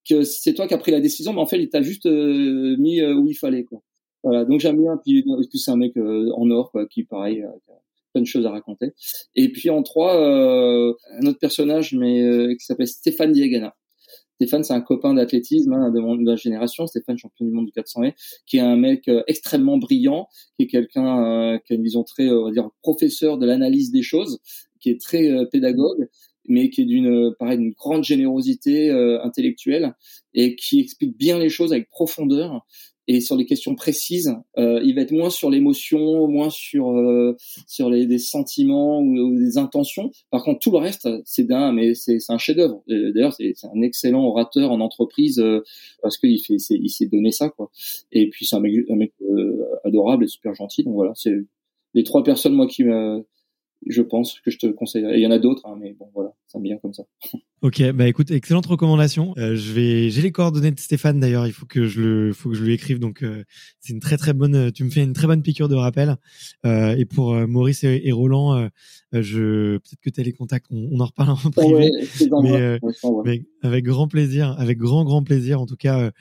que c'est toi qui as pris la décision, mais en fait, il t'a juste euh, mis où il fallait quoi. Voilà, donc j'aime bien. Puis, puis c'est un mec en or quoi, qui pareil plein de choses à raconter. Et puis en trois, euh, un autre personnage, mais euh, qui s'appelle Stéphane Diagana. Stéphane, c'est un copain d'athlétisme hein, de, de la génération. Stéphane, champion du monde du 400 m qui est un mec euh, extrêmement brillant, qui est quelqu'un qui a une vision très, on va dire, professeur de l'analyse des choses, qui est très pédagogue mais qui est d'une pareil d'une grande générosité intellectuelle et qui explique bien les choses avec profondeur et sur les questions précises, euh, il va être moins sur l'émotion, moins sur euh, sur les des sentiments ou, des intentions. Par contre, tout le reste, c'est d'un, mais c'est un chef-d'œuvre. D'ailleurs, c'est un excellent orateur en entreprise euh, parce qu'il fait il s'est donné ça quoi. Et puis c'est un mec, un mec euh, adorable et super gentil. Donc voilà, c'est les trois personnes moi qui me je pense que je te conseillerais. Il y en a d'autres, hein, mais bon, voilà, ça me vient comme ça. Ok, bah écoute, excellente recommandation. Euh, je vais, j'ai les coordonnées de Stéphane d'ailleurs. Il faut que je le, faut que je lui écrive. Donc euh, c'est une très très bonne. Tu me fais une très bonne piqûre de rappel. Euh, et pour euh, Maurice et, Roland, euh, je peut-être que tu as les contacts. On, on, en reparle en privé. mais, mais, avec grand plaisir, avec grand grand plaisir. En tout cas,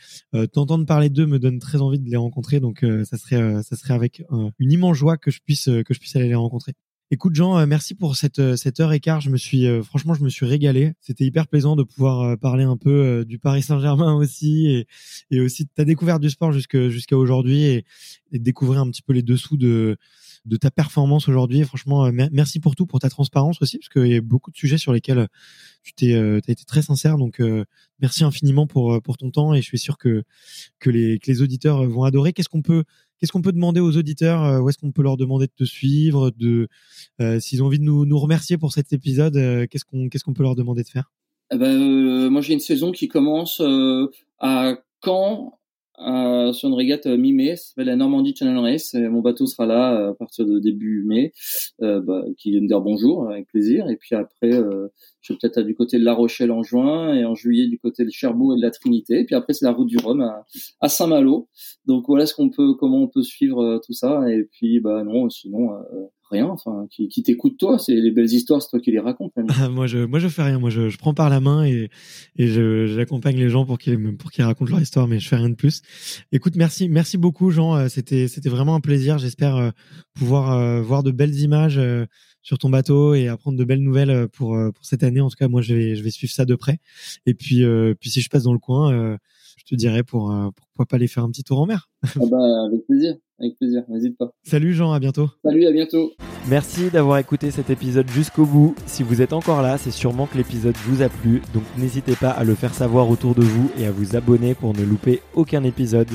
t'entendre parler d'eux me donne très envie de les rencontrer. Donc ça serait, ça serait avec une immense joie que je puisse que je puisse aller les rencontrer. Écoute Jean, euh, merci pour cette euh, cette heure et quart. Je me suis euh, franchement, je me suis régalé. C'était hyper plaisant de pouvoir parler un peu du Paris Saint-Germain aussi et et aussi de ta découverte du sport jusqu'à aujourd'hui et, et, découvrir un petit peu les dessous de de ta performance aujourd'hui. Franchement, merci pour tout, pour ta transparence aussi, parce qu'il y a beaucoup de sujets sur lesquels tu t'es, as été très sincère. Donc, merci infiniment pour pour ton temps et je suis sûr que que les que les auditeurs vont adorer. Qu'est-ce qu'on peut Qu'est-ce qu'on peut demander aux auditeurs euh, Où est-ce qu'on peut leur demander de te suivre De euh, s'ils ont envie de nous, remercier pour cet épisode, euh, qu'est-ce qu'on qu'est-ce qu'on peut leur demander de faire? Eh ben, moi j'ai une saison qui commence à Caen euh, sur une régate mi-mai, ça s'appelle la Normandie Channel Race. mon bateau sera là à partir de début mai, euh, bah, qui vient me dire bonjour avec plaisir. Et puis après, euh, je vais peut-être du côté de La Rochelle en juin et en juillet du côté de Cherbourg et de la Trinité. Et puis après, c'est la route du Rhum à, à Saint-Malo. Donc voilà ce qu'on peut, comment on peut suivre euh, tout ça. Et puis bah non, sinon euh, rien. Enfin, qui, qui t'écoute toi, c'est les belles histoires, c'est toi qui les racontes. moi, je, moi, je fais rien. Moi, je, je prends par la main et, et j'accompagne les gens pour qu'ils, pour qu'ils racontent leur histoire, mais je fais rien de plus. Écoute, merci, merci beaucoup, Jean. Euh, c'était, c'était vraiment un plaisir. J'espère pouvoir voir de belles images sur ton bateau et apprendre de belles nouvelles euh, pour euh, pour cette année. En tout cas, moi, je vais je vais suivre ça de près. Et puis euh, puis si je passe dans le coin, te dirai pour pourquoi pas aller faire un petit tour en mer. Ah bah, avec plaisir, avec plaisir, n'hésite pas. Salut Jean, à bientôt. Salut, à bientôt. Merci d'avoir écouté cet épisode jusqu'au bout. Si vous êtes encore là, c'est sûrement que l'épisode vous a plu, donc n'hésitez pas à le faire savoir autour de vous et à vous abonner pour ne louper aucun épisode.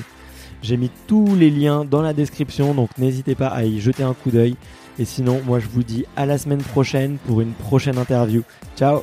J'ai mis tous les liens dans la description, donc n'hésitez pas à y jeter un coup d'œil. Et sinon, moi je vous dis à la semaine prochaine pour une prochaine interview. Ciao